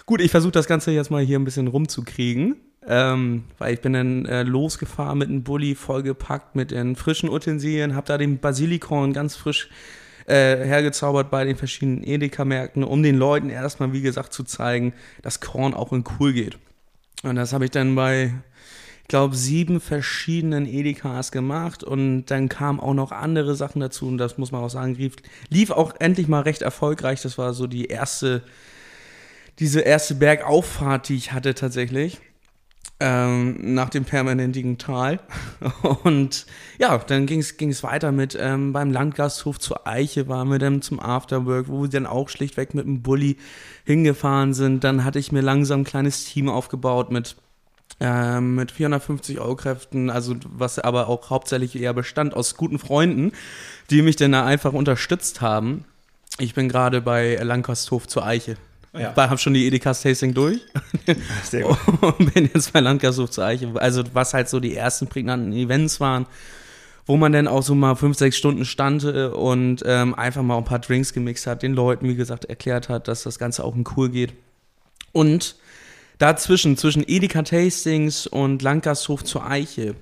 Gut, ich versuche das Ganze jetzt mal hier ein bisschen rumzukriegen, ähm, weil ich bin dann äh, losgefahren mit einem Bulli vollgepackt mit den frischen Utensilien, habe da den Basilikorn ganz frisch äh, hergezaubert bei den verschiedenen Edeka-Märkten, um den Leuten erstmal, wie gesagt, zu zeigen, dass Korn auch in cool geht. Und das habe ich dann bei ich glaube, sieben verschiedenen Edekas gemacht und dann kamen auch noch andere Sachen dazu und das muss man auch sagen, lief, lief auch endlich mal recht erfolgreich. Das war so die erste, diese erste Bergauffahrt, die ich hatte tatsächlich. Ähm, nach dem permanentigen Tal. Und ja, dann ging es weiter mit ähm, beim Landgasthof zur Eiche, waren wir dann zum Afterwork, wo wir dann auch schlichtweg mit dem Bulli hingefahren sind. Dann hatte ich mir langsam ein kleines Team aufgebaut mit ähm, mit 450 Euro Kräften, also was aber auch hauptsächlich eher bestand aus guten Freunden, die mich dann da einfach unterstützt haben. Ich bin gerade bei Landgasthof zur Eiche. Ja. Ich habe schon die Edeka-Tasting durch Sehr gut. und bin jetzt bei Landgasthof zur Eiche. Also was halt so die ersten prägnanten Events waren, wo man dann auch so mal fünf, sechs Stunden stand äh, und ähm, einfach mal ein paar Drinks gemixt hat, den Leuten, wie gesagt, erklärt hat, dass das Ganze auch in cool geht. Und dazwischen, zwischen Edeka-Tastings und Landgasthof zur Eiche,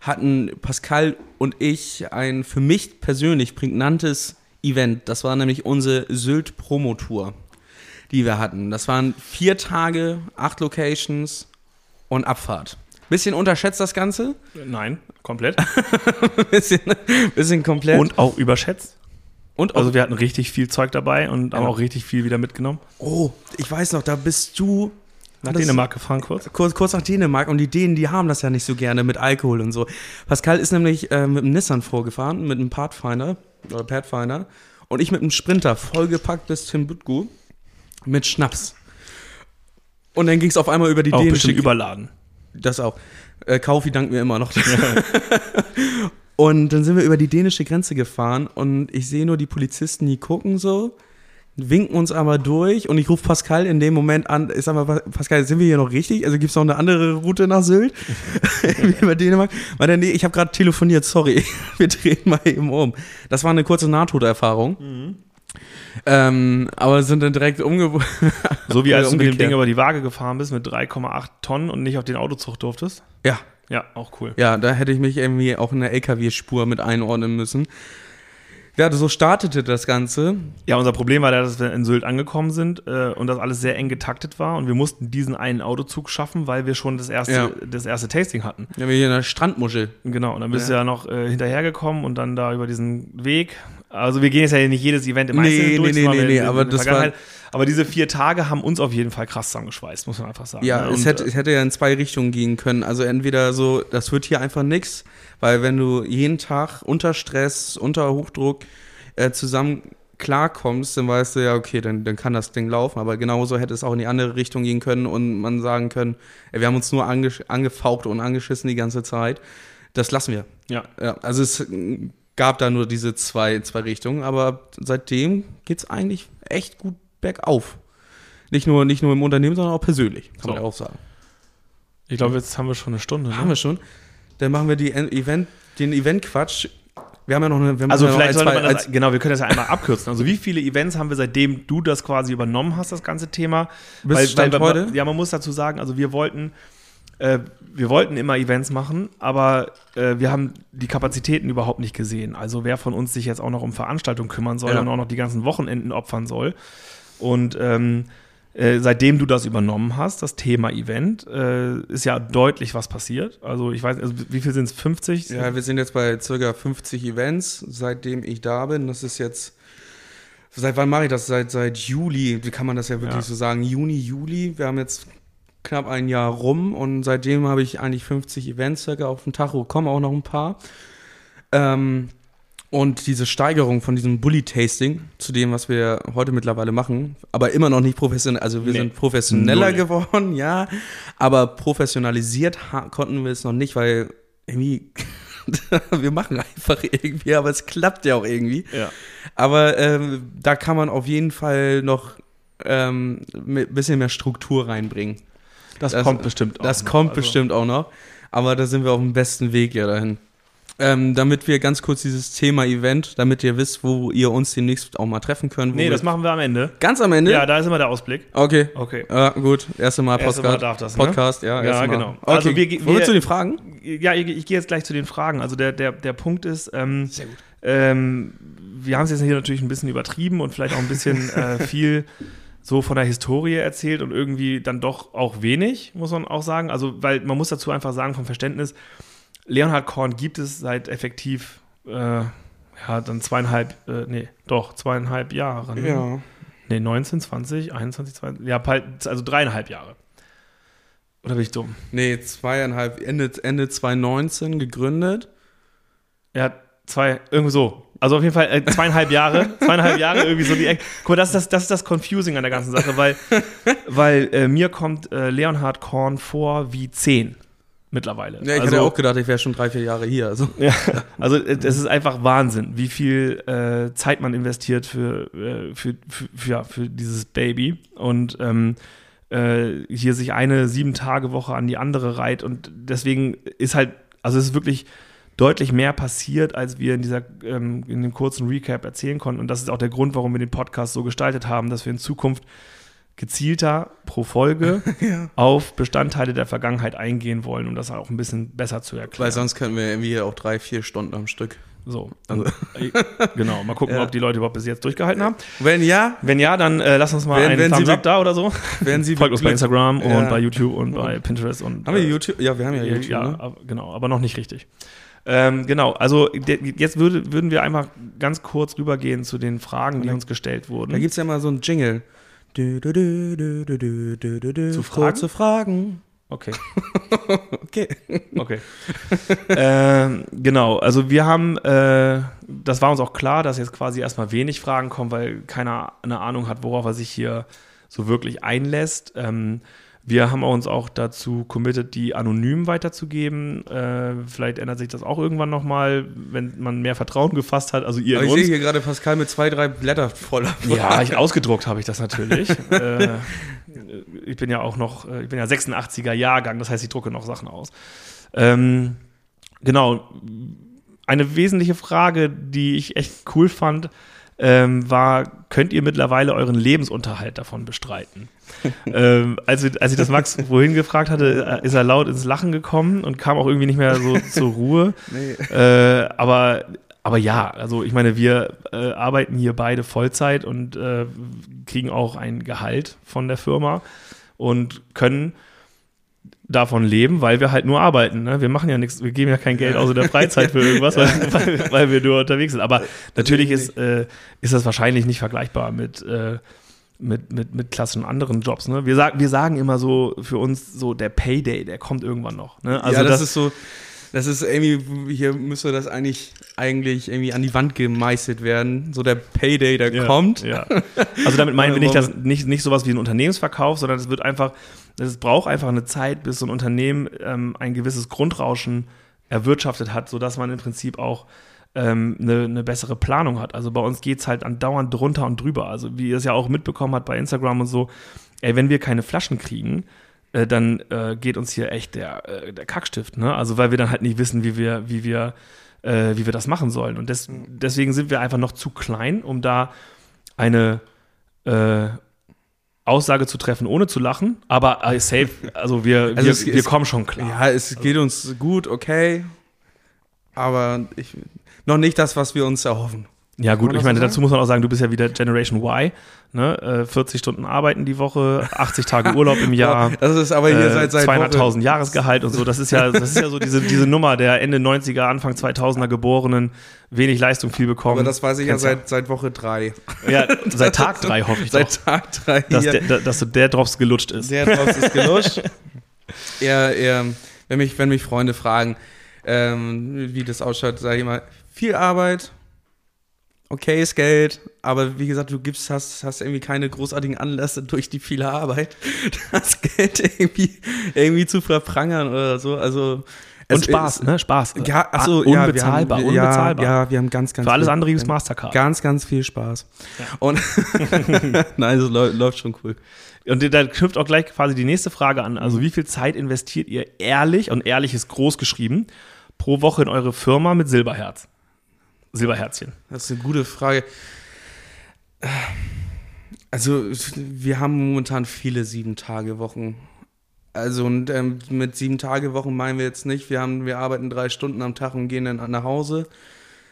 hatten Pascal und ich ein für mich persönlich prägnantes Event. Das war nämlich unsere Sylt-Promotour, die wir hatten. Das waren vier Tage, acht Locations und Abfahrt. Bisschen unterschätzt das Ganze. Nein, komplett. bisschen, bisschen komplett. Und auch überschätzt. und auch, Also wir hatten richtig viel Zeug dabei und haben Ja. auch richtig viel wieder mitgenommen. oh, ich weiß noch, da bist du Nach Dänemark gefahren kurz. kurz, kurz nach Dänemark und die Dänen, die haben das ja nicht so gerne mit Alkohol und so. Pascal ist nämlich äh, mit einem Nissan vorgefahren, mit einem Pathfinder oder Pathfinder und ich mit einem Sprinter vollgepackt bis Timbuktu mit Schnaps. Und dann ging es auf einmal über die Auch dänische überladen. Das auch. Äh, Kaufi dankt mir immer noch. und dann sind wir über die dänische Grenze gefahren und ich sehe nur die Polizisten, die gucken so, winken uns aber durch und ich rufe Pascal in dem Moment an. Ich sag mal, Pascal, sind wir hier noch richtig? Also gibt es noch eine andere Route nach Sylt? Über Dänemark? Weil der, nee, ich habe gerade telefoniert, sorry. Wir drehen mal eben um. Das war eine kurze Nahtoderfahrung. Ähm, aber sind dann direkt umge So wie als du mit dem. Ding über die Waage gefahren bist mit 3,8 Tonnen und nicht auf den Autozug durftest. Ja, Ja, auch cool. Ja, da hätte ich mich irgendwie auch in der LKW-Spur mit einordnen müssen. Ja, so startete das Ganze. Ja, unser Problem war, dass wir in Sylt angekommen sind äh, und das alles sehr eng getaktet war und wir mussten diesen einen Autozug schaffen, weil wir schon das erste, Ja. das erste Tasting hatten. Ja, wir hier in der Strandmuschel. Genau, und dann bist Ja. du ja noch äh, hinterhergekommen und dann da über diesen Weg. Also wir gehen jetzt ja nicht jedes Event im Einzelnen nee, durch, nee, nee, nee, aber das war-. Aber diese vier Tage haben uns auf jeden Fall krass zusammengeschweißt, muss man einfach sagen. Ja, ne? es, Und, hätte, äh, es hätte ja in zwei Richtungen gehen können. Also entweder so, das wird hier einfach nix, weil wenn du jeden Tag unter Stress, unter Hochdruck äh, zusammen klarkommst, dann weißt du ja, okay, dann, dann kann das Ding laufen. Aber genauso hätte es auch in die andere Richtung gehen können und man sagen können, ey, wir haben uns nur ange angefaucht und angeschissen die ganze Zeit. Das lassen wir. ja. Ja, also es äh, gab da nur diese zwei, zwei Richtungen, aber seitdem geht's eigentlich echt gut bergauf. Nicht nur, nicht nur im Unternehmen, sondern auch persönlich, kann So. man ja auch sagen. Ich glaube, jetzt haben wir schon eine Stunde. Ne? Haben wir schon. Dann machen wir die En- Event, den Event-Quatsch. Wir haben ja noch eine. Also vielleicht sollte man das, genau, wir können das ja einmal abkürzen. Also wie viele Events haben wir, seitdem du das quasi übernommen hast, das ganze Thema? Bis Stand weil, heute? Ja, man muss dazu sagen, also wir wollten, äh, wir wollten immer Events machen, aber äh, wir haben die Kapazitäten überhaupt nicht gesehen. Also wer von uns sich jetzt auch noch um Veranstaltungen kümmern soll Ja. und auch noch die ganzen Wochenenden opfern soll. Und ähm, äh, seitdem du das übernommen hast, das Thema Event, äh, ist ja deutlich was passiert. Also ich weiß, also wie viel sind es? 50? ja, wir sind jetzt bei circa 50 Events, seitdem ich da bin. Das ist jetzt. Seit wann mache ich das? Seit, seit Juli, wie kann man das ja wirklich Ja. so sagen? Juni, Juli. Wir haben jetzt knapp ein Jahr rum und seitdem habe ich eigentlich 50 Events circa auf dem Tacho, kommen auch noch ein paar. Ähm, und diese Steigerung von diesem Bully-Tasting zu dem, was wir heute mittlerweile machen, aber immer noch nicht professionell, also wir Nee. sind professioneller Null. geworden, ja, aber professionalisiert konnten wir es noch nicht, weil irgendwie, wir machen einfach irgendwie, aber es klappt ja auch irgendwie. Ja. Aber ähm, da kann man auf jeden Fall noch ähm, ein bisschen mehr Struktur reinbringen. Das, Das- kommt bestimmt auch. Das noch. kommt Also- bestimmt auch noch. Aber da sind wir auf dem besten Weg ja dahin. Ähm, damit wir ganz kurz dieses Thema Event, damit ihr wisst, wo ihr uns demnächst auch mal treffen könnt. Nee, das machen wir am Ende. ganz am Ende? Ja, da ist immer der Ausblick. Okay. Okay. Ja, gut. Erste Mal Podcast. Mal darf das, ne? Podcast, ja. Ja, genau. Okay. Also wir wir- zu den Fragen? Ja, ich, ich gehe jetzt gleich zu den Fragen. Also der, der, der Punkt ist, ähm, Sehr gut. ähm, wir haben es jetzt hier natürlich ein bisschen übertrieben und vielleicht auch ein bisschen äh, viel so von der Historie erzählt und irgendwie dann doch auch wenig, muss man auch sagen. Also, weil man muss dazu einfach sagen, vom Verständnis, Leonhard Korn gibt es seit effektiv, äh, ja, dann zweieinhalb, äh, nee, doch, zweieinhalb Jahren. Ja. Nee, 19, 20, 21, 20, ja, also dreieinhalb Jahre. Oder bin ich dumm? Nee, zweieinhalb, Ende, Ende 2019 gegründet. Er hat zwei, irgendwie so. Also auf jeden Fall äh, zweieinhalb Jahre, zweieinhalb Jahre irgendwie so die Ecke. Guck mal, das ist das, das ist das Confusing an der ganzen Sache, weil, weil äh, mir kommt äh, Leonhard Korn vor wie zehn mittlerweile. Ja, ich also, hatte auch gedacht, ich wäre schon drei, vier Jahre hier. Also. ja, also äh, es ist einfach Wahnsinn, wie viel äh, Zeit man investiert für, äh, für, für, für, ja, für dieses Baby und ähm, äh, hier sich eine Sieben-Tage-Woche an die andere reiht und deswegen ist halt, also es ist wirklich deutlich mehr passiert, als wir in dieser ähm, in dem kurzen Recap erzählen konnten und das ist auch der Grund, warum wir den Podcast so gestaltet haben, dass wir in Zukunft gezielter pro Folge auf Bestandteile der Vergangenheit eingehen wollen, um das auch ein bisschen besser zu erklären. Weil sonst könnten wir irgendwie auch drei, vier Stunden am Stück. So. Also- Äh, genau, mal gucken, Ja. ob die Leute überhaupt bis jetzt durchgehalten haben. Wenn ja, Wenn ja, dann äh, lass uns mal Wenn- einen wenn Sie Thumbs up da oder so. werden Sie Folgt uns bei Instagram Ja. und bei YouTube und bei Pinterest und Haben wir äh, YouTube? Ja, wir haben ja ja, YouTube. ja, ne? genau, aber noch nicht richtig. Ähm, genau, also jetzt würde, würden wir einfach ganz kurz rübergehen zu den Fragen, die uns gestellt wurden. Da gibt es ja mal so einen Jingle. Du, du, du, zu Fragen? Zu Fragen. Okay. okay. Okay. ähm, genau, also wir haben, äh, das war uns auch klar, dass jetzt quasi erstmal wenig Fragen kommen, weil keiner eine Ahnung hat, worauf er sich hier so wirklich einlässt. Ähm, wir haben uns auch dazu committed, die anonym weiterzugeben. Äh, vielleicht ändert sich das auch irgendwann nochmal, wenn man mehr Vertrauen gefasst hat. Also ihr Aber ich sehe uns. hier gerade Pascal mit zwei, drei Blätter voller. Ja, ich, ausgedruckt habe ich das natürlich. äh, ich bin ja auch noch, äh, ich bin ja 86er Jahrgang, das heißt, ich drucke noch Sachen aus. Ähm, genau. Eine wesentliche Frage, die ich echt cool fand, ähm, war, könnt ihr mittlerweile euren Lebensunterhalt davon bestreiten? ähm, als, wir- als ich das Max vorhin gefragt hatte, ist er laut ins Lachen gekommen und kam auch irgendwie nicht mehr so zur Ruhe. Nee. Äh, aber aber ja, also ich meine, wir äh, arbeiten hier beide Vollzeit und äh, kriegen auch ein Gehalt von der Firma und können davon leben, weil wir halt nur arbeiten. Ne? Wir machen ja nichts, wir geben ja kein Geld außer der Freizeit für irgendwas, weil, weil, weil, wir nur unterwegs sind. Aber natürlich ist, äh, ist das wahrscheinlich nicht vergleichbar mit, äh, mit, mit, mit klassischen anderen Jobs. Ne? Wir, sag, wir sagen immer so für uns so, der Payday, der kommt irgendwann noch. Ne? Also ja, das, das ist so, das ist irgendwie, hier müsste das eigentlich, eigentlich irgendwie an die Wand gemeißelt werden. So der Payday, der ja, kommt. Ja. Also damit meinen wir nicht, dass, nicht, nicht sowas wie ein Unternehmensverkauf, sondern es wird einfach, es braucht einfach eine Zeit, bis so ein Unternehmen ähm, ein gewisses Grundrauschen erwirtschaftet hat, sodass man im Prinzip auch ähm, eine, eine, bessere Planung hat. Also bei uns geht es halt andauernd drunter und drüber. Also wie ihr es ja auch mitbekommen habt bei Instagram und so, ey, wenn wir keine Flaschen kriegen, äh, dann äh, geht uns hier echt der, äh, der Kackstift. Ne? Also weil wir dann halt nicht wissen, wie wir, wie wir, äh, wie wir das machen sollen. Und des, deswegen sind wir einfach noch zu klein, um da eine äh, Aussage zu treffen, ohne zu lachen. Aber äh, safe, also wir, also wir, es, wir kommen schon klar. Ja, es also. geht uns gut, okay. Aber ich, noch nicht das, was wir uns erhoffen. Ja, gut, ich meine, so dazu muss man auch sagen, du bist ja wieder Generation Y, ne? 40 äh, Stunden Arbeiten die Woche, 80 Tage Urlaub im Jahr. das ist aber hier äh, seit, seit 200.000 Jahresgehalt und so. Das ist ja, das ist ja so diese, diese Nummer der Ende 90er, Anfang 2000er Geborenen, wenig Leistung, viel bekommen. Aber das weiß ich Kennst ja seit, seit Woche 3. Ja, seit Tag 3 hoffe ich Seit doch, Tag 3. Dass, der, dass so der Drops gelutscht ist. Der Drops ist gelutscht. eher, eher, wenn mich, wenn mich Freunde fragen, ähm, wie das ausschaut, sage ich immer, viel Arbeit, okayes Geld, aber wie gesagt, du gibst, hast, hast irgendwie keine großartigen Anlässe durch die viele Arbeit, das Geld irgendwie, irgendwie zu verprangern oder so. Also und Spaß, ist, ne? Spaß. Ja, achso, unbezahlbar, ja, wir haben, unbezahlbar. Ja, ja, wir haben ganz, ganz Für alles viel, andere gibt Mastercard. Ganz, ganz viel Spaß. Ja. Und nein, es läuft schon cool. Und da knüpft auch gleich quasi die nächste Frage an. Also, wie viel Zeit investiert ihr ehrlich, und ehrlich ist groß geschrieben, pro Woche in eure Firma mit Silberherz? Silberherzchen? Das ist eine gute Frage. Also, wir haben momentan viele Sieben-Tage-Wochen. Also, und ähm, mit Sieben-Tage-Wochen meinen wir jetzt nicht, wir, haben, wir arbeiten drei Stunden am Tag und gehen dann nach Hause,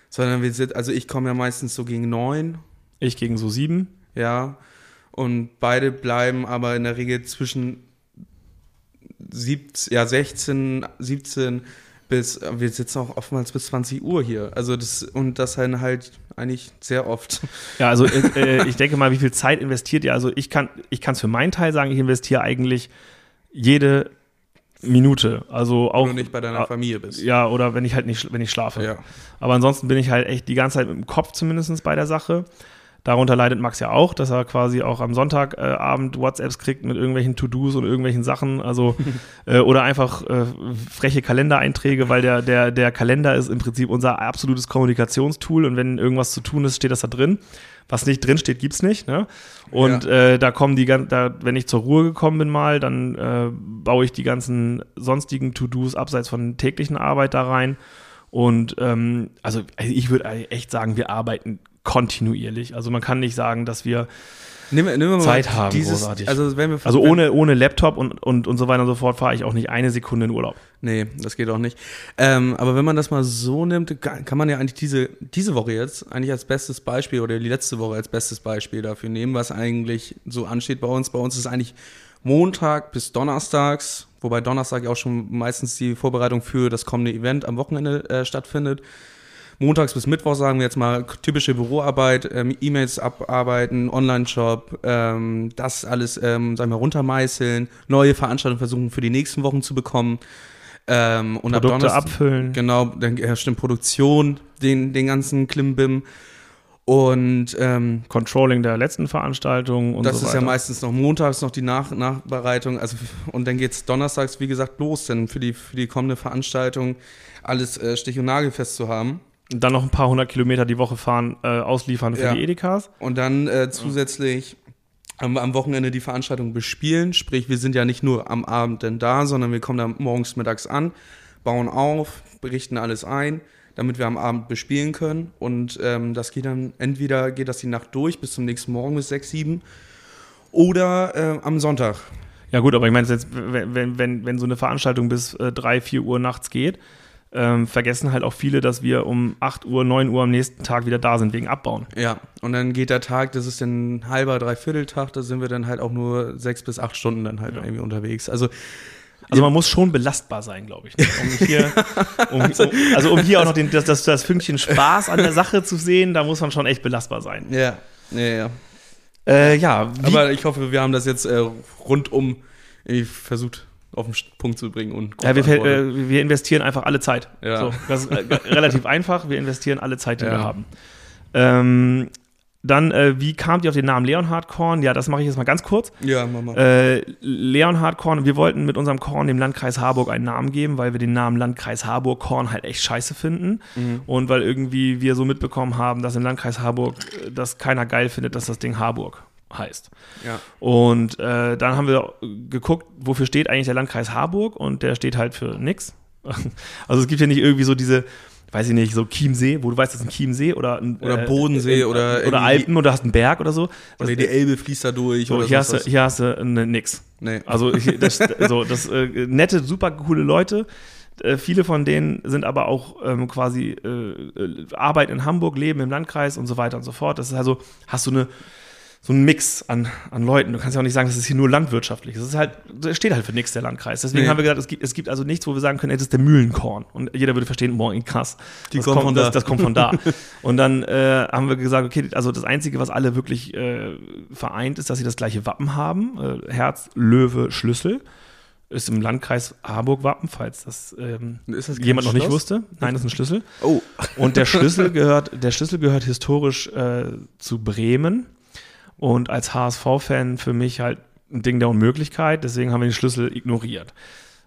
sondern wir sind, also ich komme ja meistens so gegen neun. Ich gegen so sieben. Ja. Und beide bleiben aber in der Regel zwischen 17, ja, 16, 17 bis, wir sitzen auch oftmals bis 20 Uhr hier. Also das, und das dann halt eigentlich sehr oft. Ja, also äh, äh, ich denke mal, wie viel Zeit investiert ihr? Also ich kann ich es für meinen Teil sagen, ich investiere eigentlich jede Minute. Also auch. Wenn du nicht bei deiner Familie bist. Ja, oder wenn ich halt nicht, wenn ich schlafe. Ja. Aber ansonsten bin ich halt echt die ganze Zeit mit dem Kopf zumindest bei der Sache. Darunter leidet Max ja auch, dass er quasi auch am Sonntagabend äh, WhatsApps kriegt mit irgendwelchen To-Dos und irgendwelchen Sachen. Also äh, oder einfach äh, freche Kalendereinträge, weil der, der, der Kalender ist im Prinzip unser absolutes Kommunikationstool und wenn irgendwas zu tun ist, steht das da drin. Was nicht drin steht, gibt's nicht. Ne? Und ja. äh, da kommen die da, wenn ich zur Ruhe gekommen bin mal, dann äh, baue ich die ganzen sonstigen To-Dos abseits von täglichen Arbeit da rein. Und ähm, also, also ich würde echt sagen, wir arbeiten kontinuierlich. Also man kann nicht sagen, dass wir nimm, nimm Zeit haben, dieses, großartig. Also, wenn wir, also ohne, ohne Laptop und, und, und so weiter und so fort fahre ich auch nicht eine Sekunde in Urlaub. Nee, das geht auch nicht. Ähm, aber wenn man das mal so nimmt, kann man ja eigentlich diese, diese Woche jetzt eigentlich als bestes Beispiel oder die letzte Woche als bestes Beispiel dafür nehmen, was eigentlich so ansteht bei uns. Bei uns ist eigentlich Montag bis Donnerstags, wobei Donnerstag ja auch schon meistens die Vorbereitung für das kommende Event am Wochenende äh, stattfindet montags bis Mittwoch, sagen wir jetzt mal, typische Büroarbeit, ähm, E-Mails abarbeiten, Online-Shop, ähm, das alles, ähm, sagen wir, runtermeißeln, neue Veranstaltungen versuchen für die nächsten Wochen zu bekommen. Ähm, und Produkte ab abfüllen. Genau, dann herrscht in Produktion den, den ganzen Klimbim. Und ähm, Controlling der letzten Veranstaltung und Das so ist ja meistens noch montags noch die Nach Nachbereitung. Also, und dann geht es donnerstags, wie gesagt, los, denn für die, für die kommende Veranstaltung alles äh, stich- und nagelfest zu haben. Dann noch ein paar hundert Kilometer die Woche fahren, äh, ausliefern für ja. die Edekas. Und dann äh, zusätzlich am, am, Wochenende die Veranstaltung bespielen. Sprich, wir sind ja nicht nur am Abend denn da, sondern wir kommen dann morgens, mittags an, bauen auf, berichten alles ein, damit wir am Abend bespielen können. Und ähm, das geht dann, entweder geht das die Nacht durch bis zum nächsten Morgen bis 6, 7 oder äh, am Sonntag. Ja gut, aber ich meine wenn, wenn, wenn so eine Veranstaltung bis äh, 3, 4 Uhr nachts geht, ähm, vergessen halt auch viele, dass wir um 8 Uhr, 9 Uhr am nächsten Tag wieder da sind wegen Abbauen. Ja, und dann geht der Tag, das ist dann ein halber, dreiviertel Tag, da sind wir dann halt auch nur sechs bis acht Stunden dann halt Ja. irgendwie unterwegs. Also Also man muss schon belastbar sein, glaube ich. ne? Um hier, um, um, also um hier auch noch den, das, das, das Fünkchen Spaß an der Sache zu sehen, da muss man schon echt belastbar sein. ja, ja, ja. Äh, ja, Aber ich hoffe, wir haben das jetzt äh, rundum versucht auf den Punkt zu bringen und ja, wir, äh, wir investieren einfach alle Zeit. Ja. So, das ist äh, relativ einfach. Wir investieren alle Zeit, die Ja. wir haben. Ähm, dann, äh, wie kamt ihr auf den Namen Leonhard Korn? Ja, das mache ich jetzt mal ganz kurz. ja, Mama. Äh, Leonhard Korn, wir wollten mit unserem Korn dem Landkreis Harburg einen Namen geben, weil wir den Namen Landkreis Harburg Korn halt echt scheiße finden. Mhm. Und weil irgendwie wir so mitbekommen haben, dass im Landkreis Harburg äh, das keiner geil findet, dass das Ding Harburg heißt. ja. Und äh, dann haben wir geguckt, wofür steht eigentlich der Landkreis Harburg und der steht halt für nix. Also es gibt ja nicht irgendwie so diese, weiß ich nicht, so Chiemsee, wo du weißt, das ist ein Chiemsee oder ein Oder Bodensee oder oder irgendwie- Alpen oder hast einen Berg oder so. Das, Oder die Elbe fließt da durch. so oder hier, hast du, hier hast du ne, nix. Nee. Also das, so, das äh, nette, super coole Leute. Äh, viele von denen sind aber auch ähm, quasi äh, äh, arbeiten in Hamburg, leben im Landkreis und so weiter und so fort. Das ist also, hast du eine so einen Mix an, an Leuten. Du kannst ja auch nicht sagen, das ist hier nur landwirtschaftlich. Das ist halt, das steht halt für nichts der Landkreis. Deswegen Nee. haben wir gesagt, es gibt, es gibt also nichts, wo wir sagen können, ey, das ist der Mühlenkorn. Und jeder würde verstehen, boah, krass. Die das kommt, von das, da. das kommt von da. Und dann äh, haben wir gesagt, okay, also das Einzige, was alle wirklich äh, vereint, ist, dass sie das gleiche Wappen haben. Äh, Herz, Löwe, Schlüssel. Ist im Landkreis Harburg Wappen, falls das, ähm, das jemand noch nicht wusste. Nein, das ist ein Schlüssel. Oh. Und der Schlüssel gehört, der Schlüssel gehört historisch äh, zu Bremen. Und als HSV-Fan für mich halt ein Ding der Unmöglichkeit. Deswegen haben wir den Schlüssel ignoriert.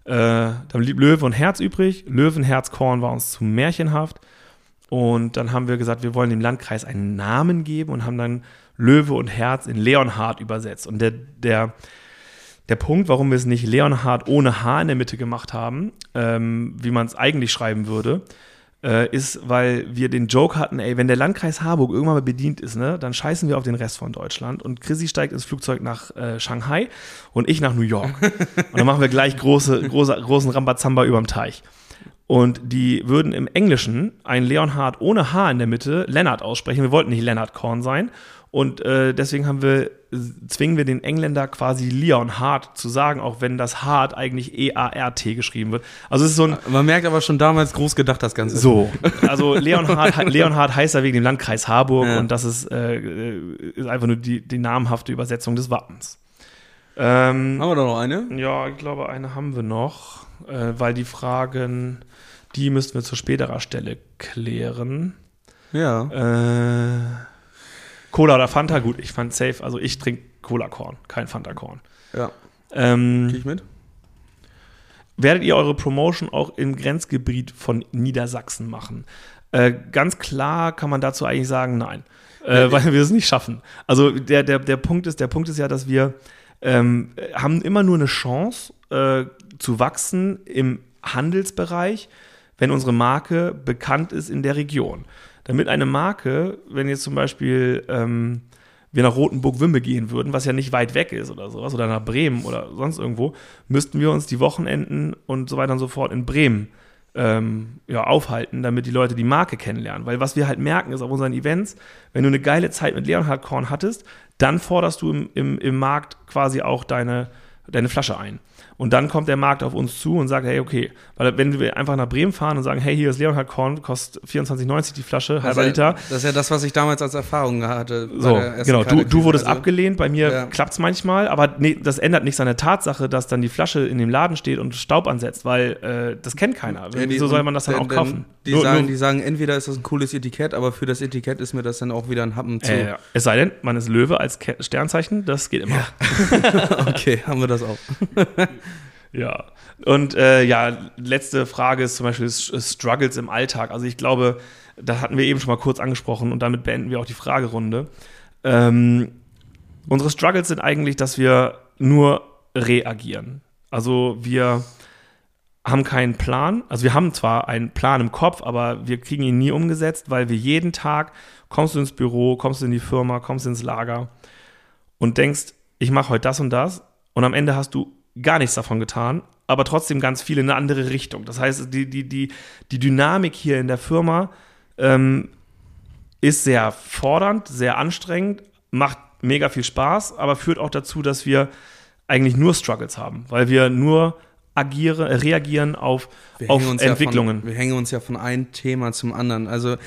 Äh, dann blieb Löwe und Herz übrig. Löwenherzkorn war uns zu märchenhaft. Und dann haben wir gesagt, wir wollen dem Landkreis einen Namen geben und haben dann Löwe und Herz in Leonhard übersetzt. Und der, der, der Punkt, warum wir es nicht Leonhard ohne H in der Mitte gemacht haben, ähm, wie man es eigentlich schreiben würde, äh, ist, weil wir den Joke hatten, ey, wenn der Landkreis Harburg irgendwann mal bedient ist, ne, dann scheißen wir auf den Rest von Deutschland und Chrissy steigt ins Flugzeug nach äh, Shanghai und ich nach New York. und dann machen wir gleich große, große, großen Rambazamba überm Teich. Und die würden im Englischen ein Leonhard ohne H in der Mitte Lennart aussprechen. Wir wollten nicht Lennart Korn sein. Und äh, deswegen haben wir, zwingen wir den Engländer quasi Leonhard zu sagen, auch wenn das Hard eigentlich E-A-R-T geschrieben wird. Also es ist so ein, Man merkt aber schon damals groß gedacht, das Ganze. so, also Leonhard, Leonhard heißt er wegen dem Landkreis Harburg Ja. und das ist, äh, ist einfach nur die, die namhafte Übersetzung des Wappens. Ähm, Haben wir da noch eine? ja, ich glaube, eine haben wir noch, äh, weil die Fragen, die müssten wir zu späterer Stelle klären. Ja. Äh, Cola oder Fanta, gut, ich fand safe, also ich trinke Cola-Korn, kein Fanta-Korn. Ja. Ähm, Geh ich mit? werdet ihr eure Promotion auch im Grenzgebiet von Niedersachsen machen? Äh, ganz klar kann man dazu eigentlich sagen, nein, äh, weil wir es nicht schaffen. Also der, der, der, Punkt ist, der Punkt ist ja, dass wir ähm, haben immer nur eine Chance äh, zu wachsen im Handelsbereich, wenn unsere Marke bekannt ist in der Region. Damit eine Marke, wenn jetzt zum Beispiel ähm, wir nach Rotenburg-Wümme gehen würden, was ja nicht weit weg ist oder sowas, oder nach Bremen oder sonst irgendwo, müssten wir uns die Wochenenden und so weiter und so fort in Bremen ähm, ja, aufhalten, damit die Leute die Marke kennenlernen. Weil was wir halt merken, ist auf unseren Events, wenn du eine geile Zeit mit Leonhard Korn hattest, dann forderst du im, im, im Markt quasi auch deine, deine Flasche ein. Und dann kommt der Markt auf uns zu und sagt, hey, okay, weil wenn wir einfach nach Bremen fahren und sagen, hey, hier ist Leonhard Korn, kostet 24,90 die Flasche, halber das, ist ja, Liter. das ist ja das, was ich damals als Erfahrung hatte. So, genau, du, du wurdest Also, abgelehnt, bei mir Ja. klappt es manchmal, aber nee, das ändert nichts an der Tatsache, dass dann die Flasche in dem Laden steht und Staub ansetzt, weil äh, das kennt keiner. Ja, Wieso soll man das dann auch kaufen? Die, Nur- sagen, nur- die sagen, entweder ist das ein cooles Etikett, aber für das Etikett ist mir das dann auch wieder ein Happen zu. äh, es sei denn, man ist Löwe als Ke Sternzeichen, das geht immer. Okay, haben wir das auch. Ja. Und äh, ja, letzte Frage ist zum Beispiel Struggles im Alltag. Also ich glaube, da hatten wir eben schon mal kurz angesprochen und damit beenden wir auch die Fragerunde. Ähm, unsere Struggles sind eigentlich, dass wir nur reagieren. Also wir haben keinen Plan. Also wir haben zwar einen Plan im Kopf, aber wir kriegen ihn nie umgesetzt, weil wir jeden Tag kommst du ins Büro, kommst du in die Firma, kommst ins Lager und denkst, ich mache heute das und das und am Ende hast du gar nichts davon getan, aber trotzdem ganz viel in eine andere Richtung. Das heißt, die, die, die, die Dynamik hier in der Firma ähm, ist sehr fordernd, sehr anstrengend, macht mega viel Spaß, aber führt auch dazu, dass wir eigentlich nur Struggles haben, weil wir nur agiere, reagieren auf, Wir auf Entwicklungen. Ja von, wir hängen uns ja von einem Thema zum anderen. Also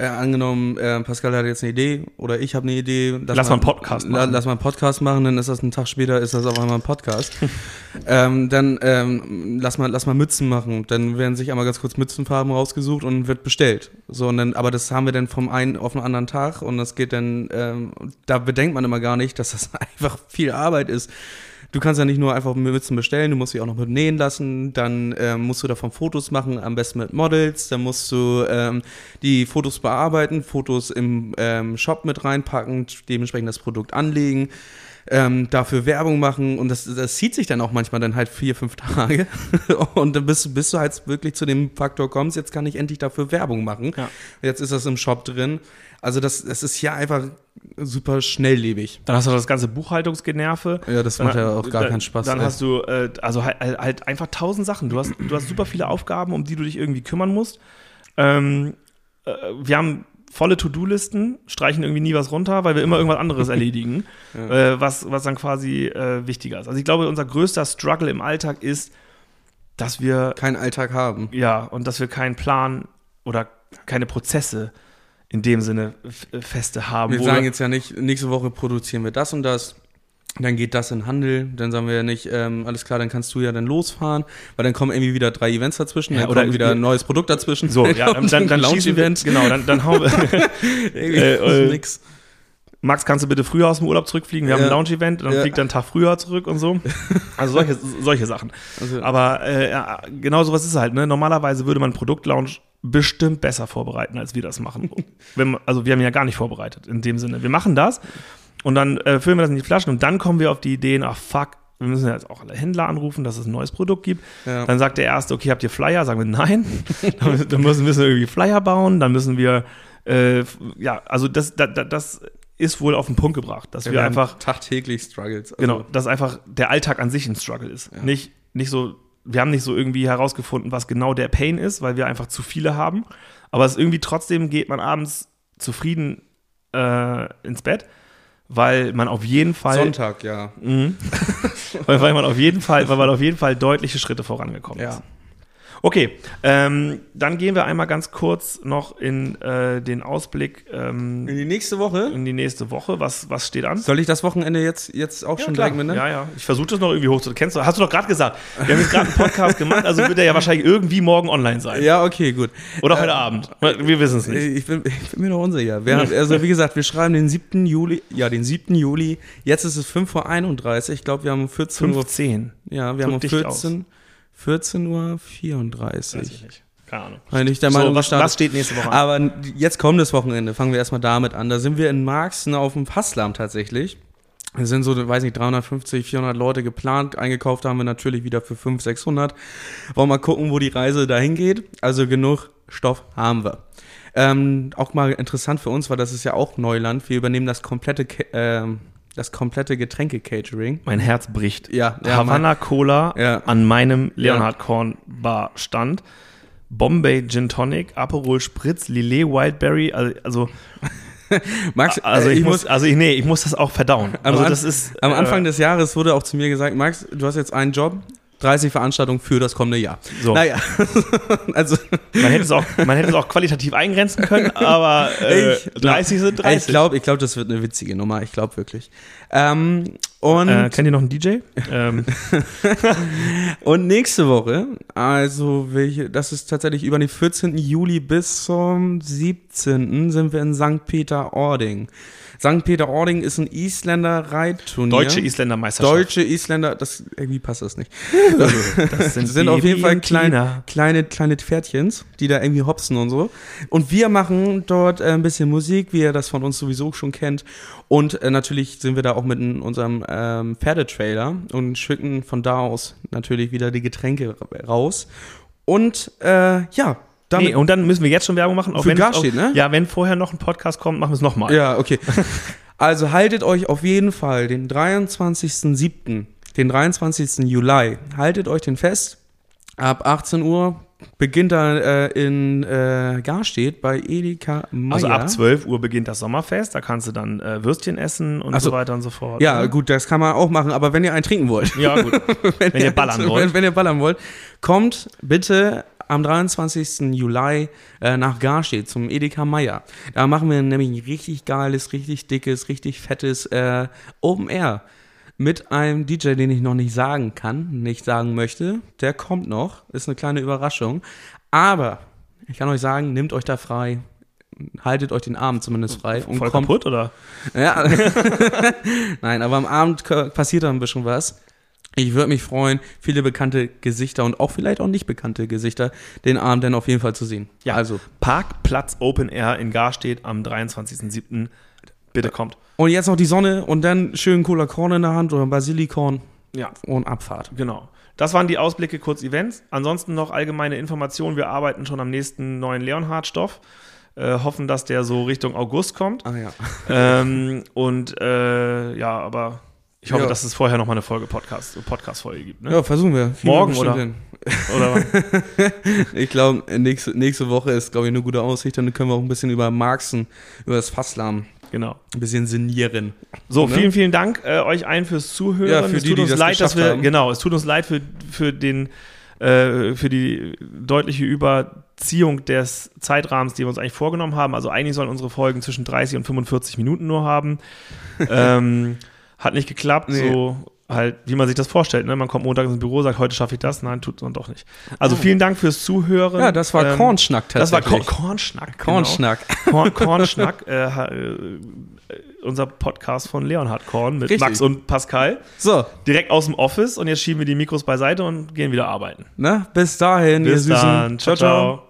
äh, angenommen, äh, Pascal hat jetzt eine Idee oder ich habe eine Idee. Lass mal einen Podcast la- machen. Lass mal einen Podcast machen, dann ist das ein Tag später, ist das auf einmal ein Podcast. ähm, dann ähm, lass, mal, lass mal Mützen machen. Dann werden sich einmal ganz kurz Mützenfarben rausgesucht und wird bestellt. So, und dann, aber das haben wir dann vom einen auf den anderen Tag und das geht dann, ähm, da bedenkt man immer gar nicht, dass das einfach viel Arbeit ist. Du kannst ja nicht nur einfach Mützen bestellen, du musst sie auch noch mit nähen lassen, dann ähm, musst du davon Fotos machen, am besten mit Models, dann musst du ähm, die Fotos bearbeiten, Fotos im ähm, Shop mit reinpacken, dementsprechend das Produkt anlegen, ähm, dafür Werbung machen und das, das zieht sich dann auch manchmal dann halt vier, fünf Tage und dann bist, bis du halt wirklich zu dem Faktor kommst, jetzt kann ich endlich dafür Werbung machen. Ja. Jetzt ist das im Shop drin. Also das, das ist ja einfach super schnelllebig. Dann hast du das ganze Buchhaltungsgenerve. Ja, das macht ja auch gar dann, keinen Spaß. Dann ey. hast du äh, also halt, halt einfach tausend Sachen. Du hast, du hast super viele Aufgaben, um die du dich irgendwie kümmern musst. Ähm, äh, wir haben volle To-Do-Listen, streichen irgendwie nie was runter, weil wir immer irgendwas anderes erledigen, äh, was, was dann quasi äh, wichtiger ist. Also ich glaube, unser größter Struggle im Alltag ist, dass wir keinen Alltag haben. ja und dass wir keinen Plan oder keine Prozesse in dem Sinne feste haben. Wir sagen jetzt ja nicht, nächste Woche produzieren wir das und das. Dann geht das in Handel, dann sagen wir ja nicht, ähm, alles klar, dann kannst du ja dann losfahren, weil dann kommen irgendwie wieder drei Events dazwischen, Ja, dann oder kommt wieder wir- ein neues Produkt dazwischen. so, ja, dann, dann, dann schießen wir, Lounge-Event. genau, dann, dann hauen wir, Irgendwie Äh, äh, nix. Max, kannst du bitte früher aus dem Urlaub zurückfliegen? Wir haben Ja. ein Lounge-Event, dann Ja. fliegt er einen Tag früher zurück und so. Also solche, solche Sachen. Also, Aber äh, ja, genau sowas ist halt. Ne? Normalerweise würde man Produktlaunch bestimmt besser vorbereiten, als wir das machen. Wenn, also wir haben ja gar nicht vorbereitet in dem Sinne. Wir machen das und dann äh, füllen wir das in die Flaschen und dann kommen wir auf die Ideen, ach fuck, wir müssen jetzt auch alle Händler anrufen, dass es ein neues Produkt gibt. Ja. Dann sagt der Erste, okay, habt ihr Flyer? Sagen wir nein. dann dann müssen, müssen wir irgendwie Flyer bauen, dann müssen wir, äh, ja, also das, das, das ist wohl auf den Punkt gebracht, dass wir, haben einfach tagtäglich Struggles. Also, Genau, dass einfach der Alltag an sich ein Struggle ist. Nicht, nicht so, wir haben nicht so irgendwie herausgefunden, was genau der Pain ist, weil wir einfach zu viele haben. Aber es irgendwie trotzdem geht man abends zufrieden äh, ins Bett, weil man auf jeden Fall, Sonntag, ja. Mhm. weil, weil man auf jeden Fall, weil man auf jeden Fall deutliche Schritte vorangekommen ist. Ja. Okay, ähm, dann gehen wir einmal ganz kurz noch in äh, den Ausblick ähm, In die nächste Woche. in die nächste Woche. Was, was steht an? Soll ich das Wochenende jetzt, jetzt auch schon klar. mitnehmen? Ja, ja. Ich versuche das noch irgendwie hochzuladen. Kennst du? Hast du doch gerade gesagt. Wir haben jetzt gerade einen Podcast gemacht, also wird er ja wahrscheinlich irgendwie morgen online sein. Ja, okay, gut. Oder heute Abend. Wir wissen es nicht. Ich bin, ich bin mir noch unsicher. Wir haben, also wie gesagt, wir schreiben den 7. Juli, ja, den 7. Juli. Jetzt ist es 5 Uhr 31. Ich glaube, wir haben um 14 Uhr, 15. ja, wir Drück haben um dich 14, 14 Uhr Weiß 34. ich nicht. Keine Ahnung. Weil ich der So, Meinung, was, gestartet- was steht nächste Woche an? Aber jetzt kommt das Wochenende. Fangen wir erstmal damit an. Da sind wir in Marxen auf dem Fasslam tatsächlich. Es sind so, weiß nicht, 350, 400 Leute geplant. Eingekauft haben wir natürlich wieder für 500, 600. Wollen mal gucken, wo die Reise dahin geht. Also genug Stoff haben wir. Ähm, auch mal interessant für uns, weil das ist ja auch Neuland. Wir übernehmen das komplette, Ke- ähm, das komplette Getränke-Catering. Mein Herz bricht. Ja, ja, Havanna Cola Ja. an meinem Leonhard Korn Bar stand. Bombay Gin Tonic, Aperol Spritz, Lillet Wildberry, also, also, Max, also äh, ich, muss, also ich, nee, ich muss das auch verdauen. Am, also das ist, am äh, Anfang des Jahres wurde auch zu mir gesagt, Max, du hast jetzt einen Job, 30 Veranstaltungen für das kommende Jahr. So. Naja, also Man hätte es auch, man hätte es auch qualitativ eingrenzen können, aber äh, Ich glaub- 30 sind 30. ich glaube, ich glaub, das wird eine witzige Nummer. Ich glaube wirklich. Ähm, und, äh, kennt ihr noch einen DJ? ähm, und nächste Woche, also welche, das ist tatsächlich über den 14. Juli bis zum 17. sind wir in St. Peter-Ording. St. Peter-Ording ist ein Isländer-Reitturnier. Deutsche Isländermeisterschaft. Deutsche Isländer, das irgendwie passt das nicht. das Das sind auf jeden Fall Baby klein, Tina. kleine, kleine Pferdchens, die da irgendwie hopsen und so. Und wir machen dort äh, ein bisschen Musik, wie ihr das von uns sowieso schon kennt. Und äh, natürlich sind wir da auch mit unserem ähm, Pferdetrailer und schicken von da aus natürlich wieder die Getränke ra- raus. Und äh, ja, damit. Nee, und dann müssen wir jetzt schon Werbung machen. Auch Für wenn, Gas auch, ne? Ja, wenn vorher noch ein Podcast kommt, machen wir es nochmal. ja, okay. Also haltet euch auf jeden Fall den 23.07. den 23. Juli. Haltet euch den fest. Ab 18 Uhr beginnt er äh, in äh, Garstedt bei Edeka Meier. Also ab 12 Uhr beginnt das Sommerfest, da kannst du dann äh, Würstchen essen und so. so weiter und so fort. Ja, ne? gut, das kann man auch machen, aber wenn ihr einen trinken wollt, Ja, gut. wenn, ihr ballern wenn, wollt. wenn ihr ballern wollt, kommt bitte am 23. Juli äh, nach Garstedt zum Edeka Meier. Da machen wir nämlich ein richtig geiles, richtig dickes, richtig fettes äh, Open Air mit einem DJ, den ich noch nicht sagen kann, nicht sagen möchte. Der kommt noch, ist eine kleine Überraschung. Aber ich kann euch sagen, nehmt euch da frei. Haltet euch den Abend zumindest frei und Voll kommt kaputt, oder? ja. Nein, aber am Abend passiert da ein bisschen was. Ich würde mich freuen, viele bekannte Gesichter und auch vielleicht auch nicht bekannte Gesichter den Abend dann auf jeden Fall zu sehen. Ja. Also. Parkplatz Open Air in Garstedt am 23.07. Bitte kommt. Und jetzt noch die Sonne und dann schön Cola Korn in der Hand oder Basilikorn Ja, und Abfahrt. genau. Das waren die Ausblicke, kurz Events. Ansonsten noch allgemeine Informationen. Wir arbeiten schon am nächsten neuen Leonhard-Stoff. Äh, hoffen, dass der so Richtung August kommt. Ah ja. ähm, und äh, ja, aber ich hoffe, Ja. dass es vorher noch mal eine Folge Podcast, Podcast-Folge gibt. Ne? Ja, versuchen wir. Kriegen Morgen oder? hin. Oder? Ich glaube, nächste, nächste Woche ist, glaube ich, eine gute Aussicht. Dann können wir auch ein bisschen über Marxen, über das Fasslamm genau. ein bisschen sinnieren. So, Ne? vielen, vielen Dank äh, euch allen fürs Zuhören. Ja, für es die, tut uns das leid, dass wir, haben. genau, es tut uns leid für, für den, äh, für die deutliche Überziehung des Zeitrahmens, die wir uns eigentlich vorgenommen haben. Also eigentlich sollen unsere Folgen zwischen 30 und 45 Minuten nur haben. ähm, hat nicht geklappt, Nee. so halt, wie man sich das vorstellt. Ne? Man kommt montags ins Büro, sagt, heute schaffe ich das. Nein, tut man doch nicht. Also vielen Dank fürs Zuhören. Ja, das war Ähm, Kornschnack Das war tatsächlich. Korn Kornschnack. Kornschnack. Genau. Korn, Kornschnack, äh, äh, unser Podcast von Leonhard Korn mit Richtig. Max und Pascal. So, Direkt aus dem Office und jetzt schieben wir die Mikros beiseite und gehen wieder arbeiten. ne? Bis dahin, ihr Bis Süßen. dann. ciao. ciao.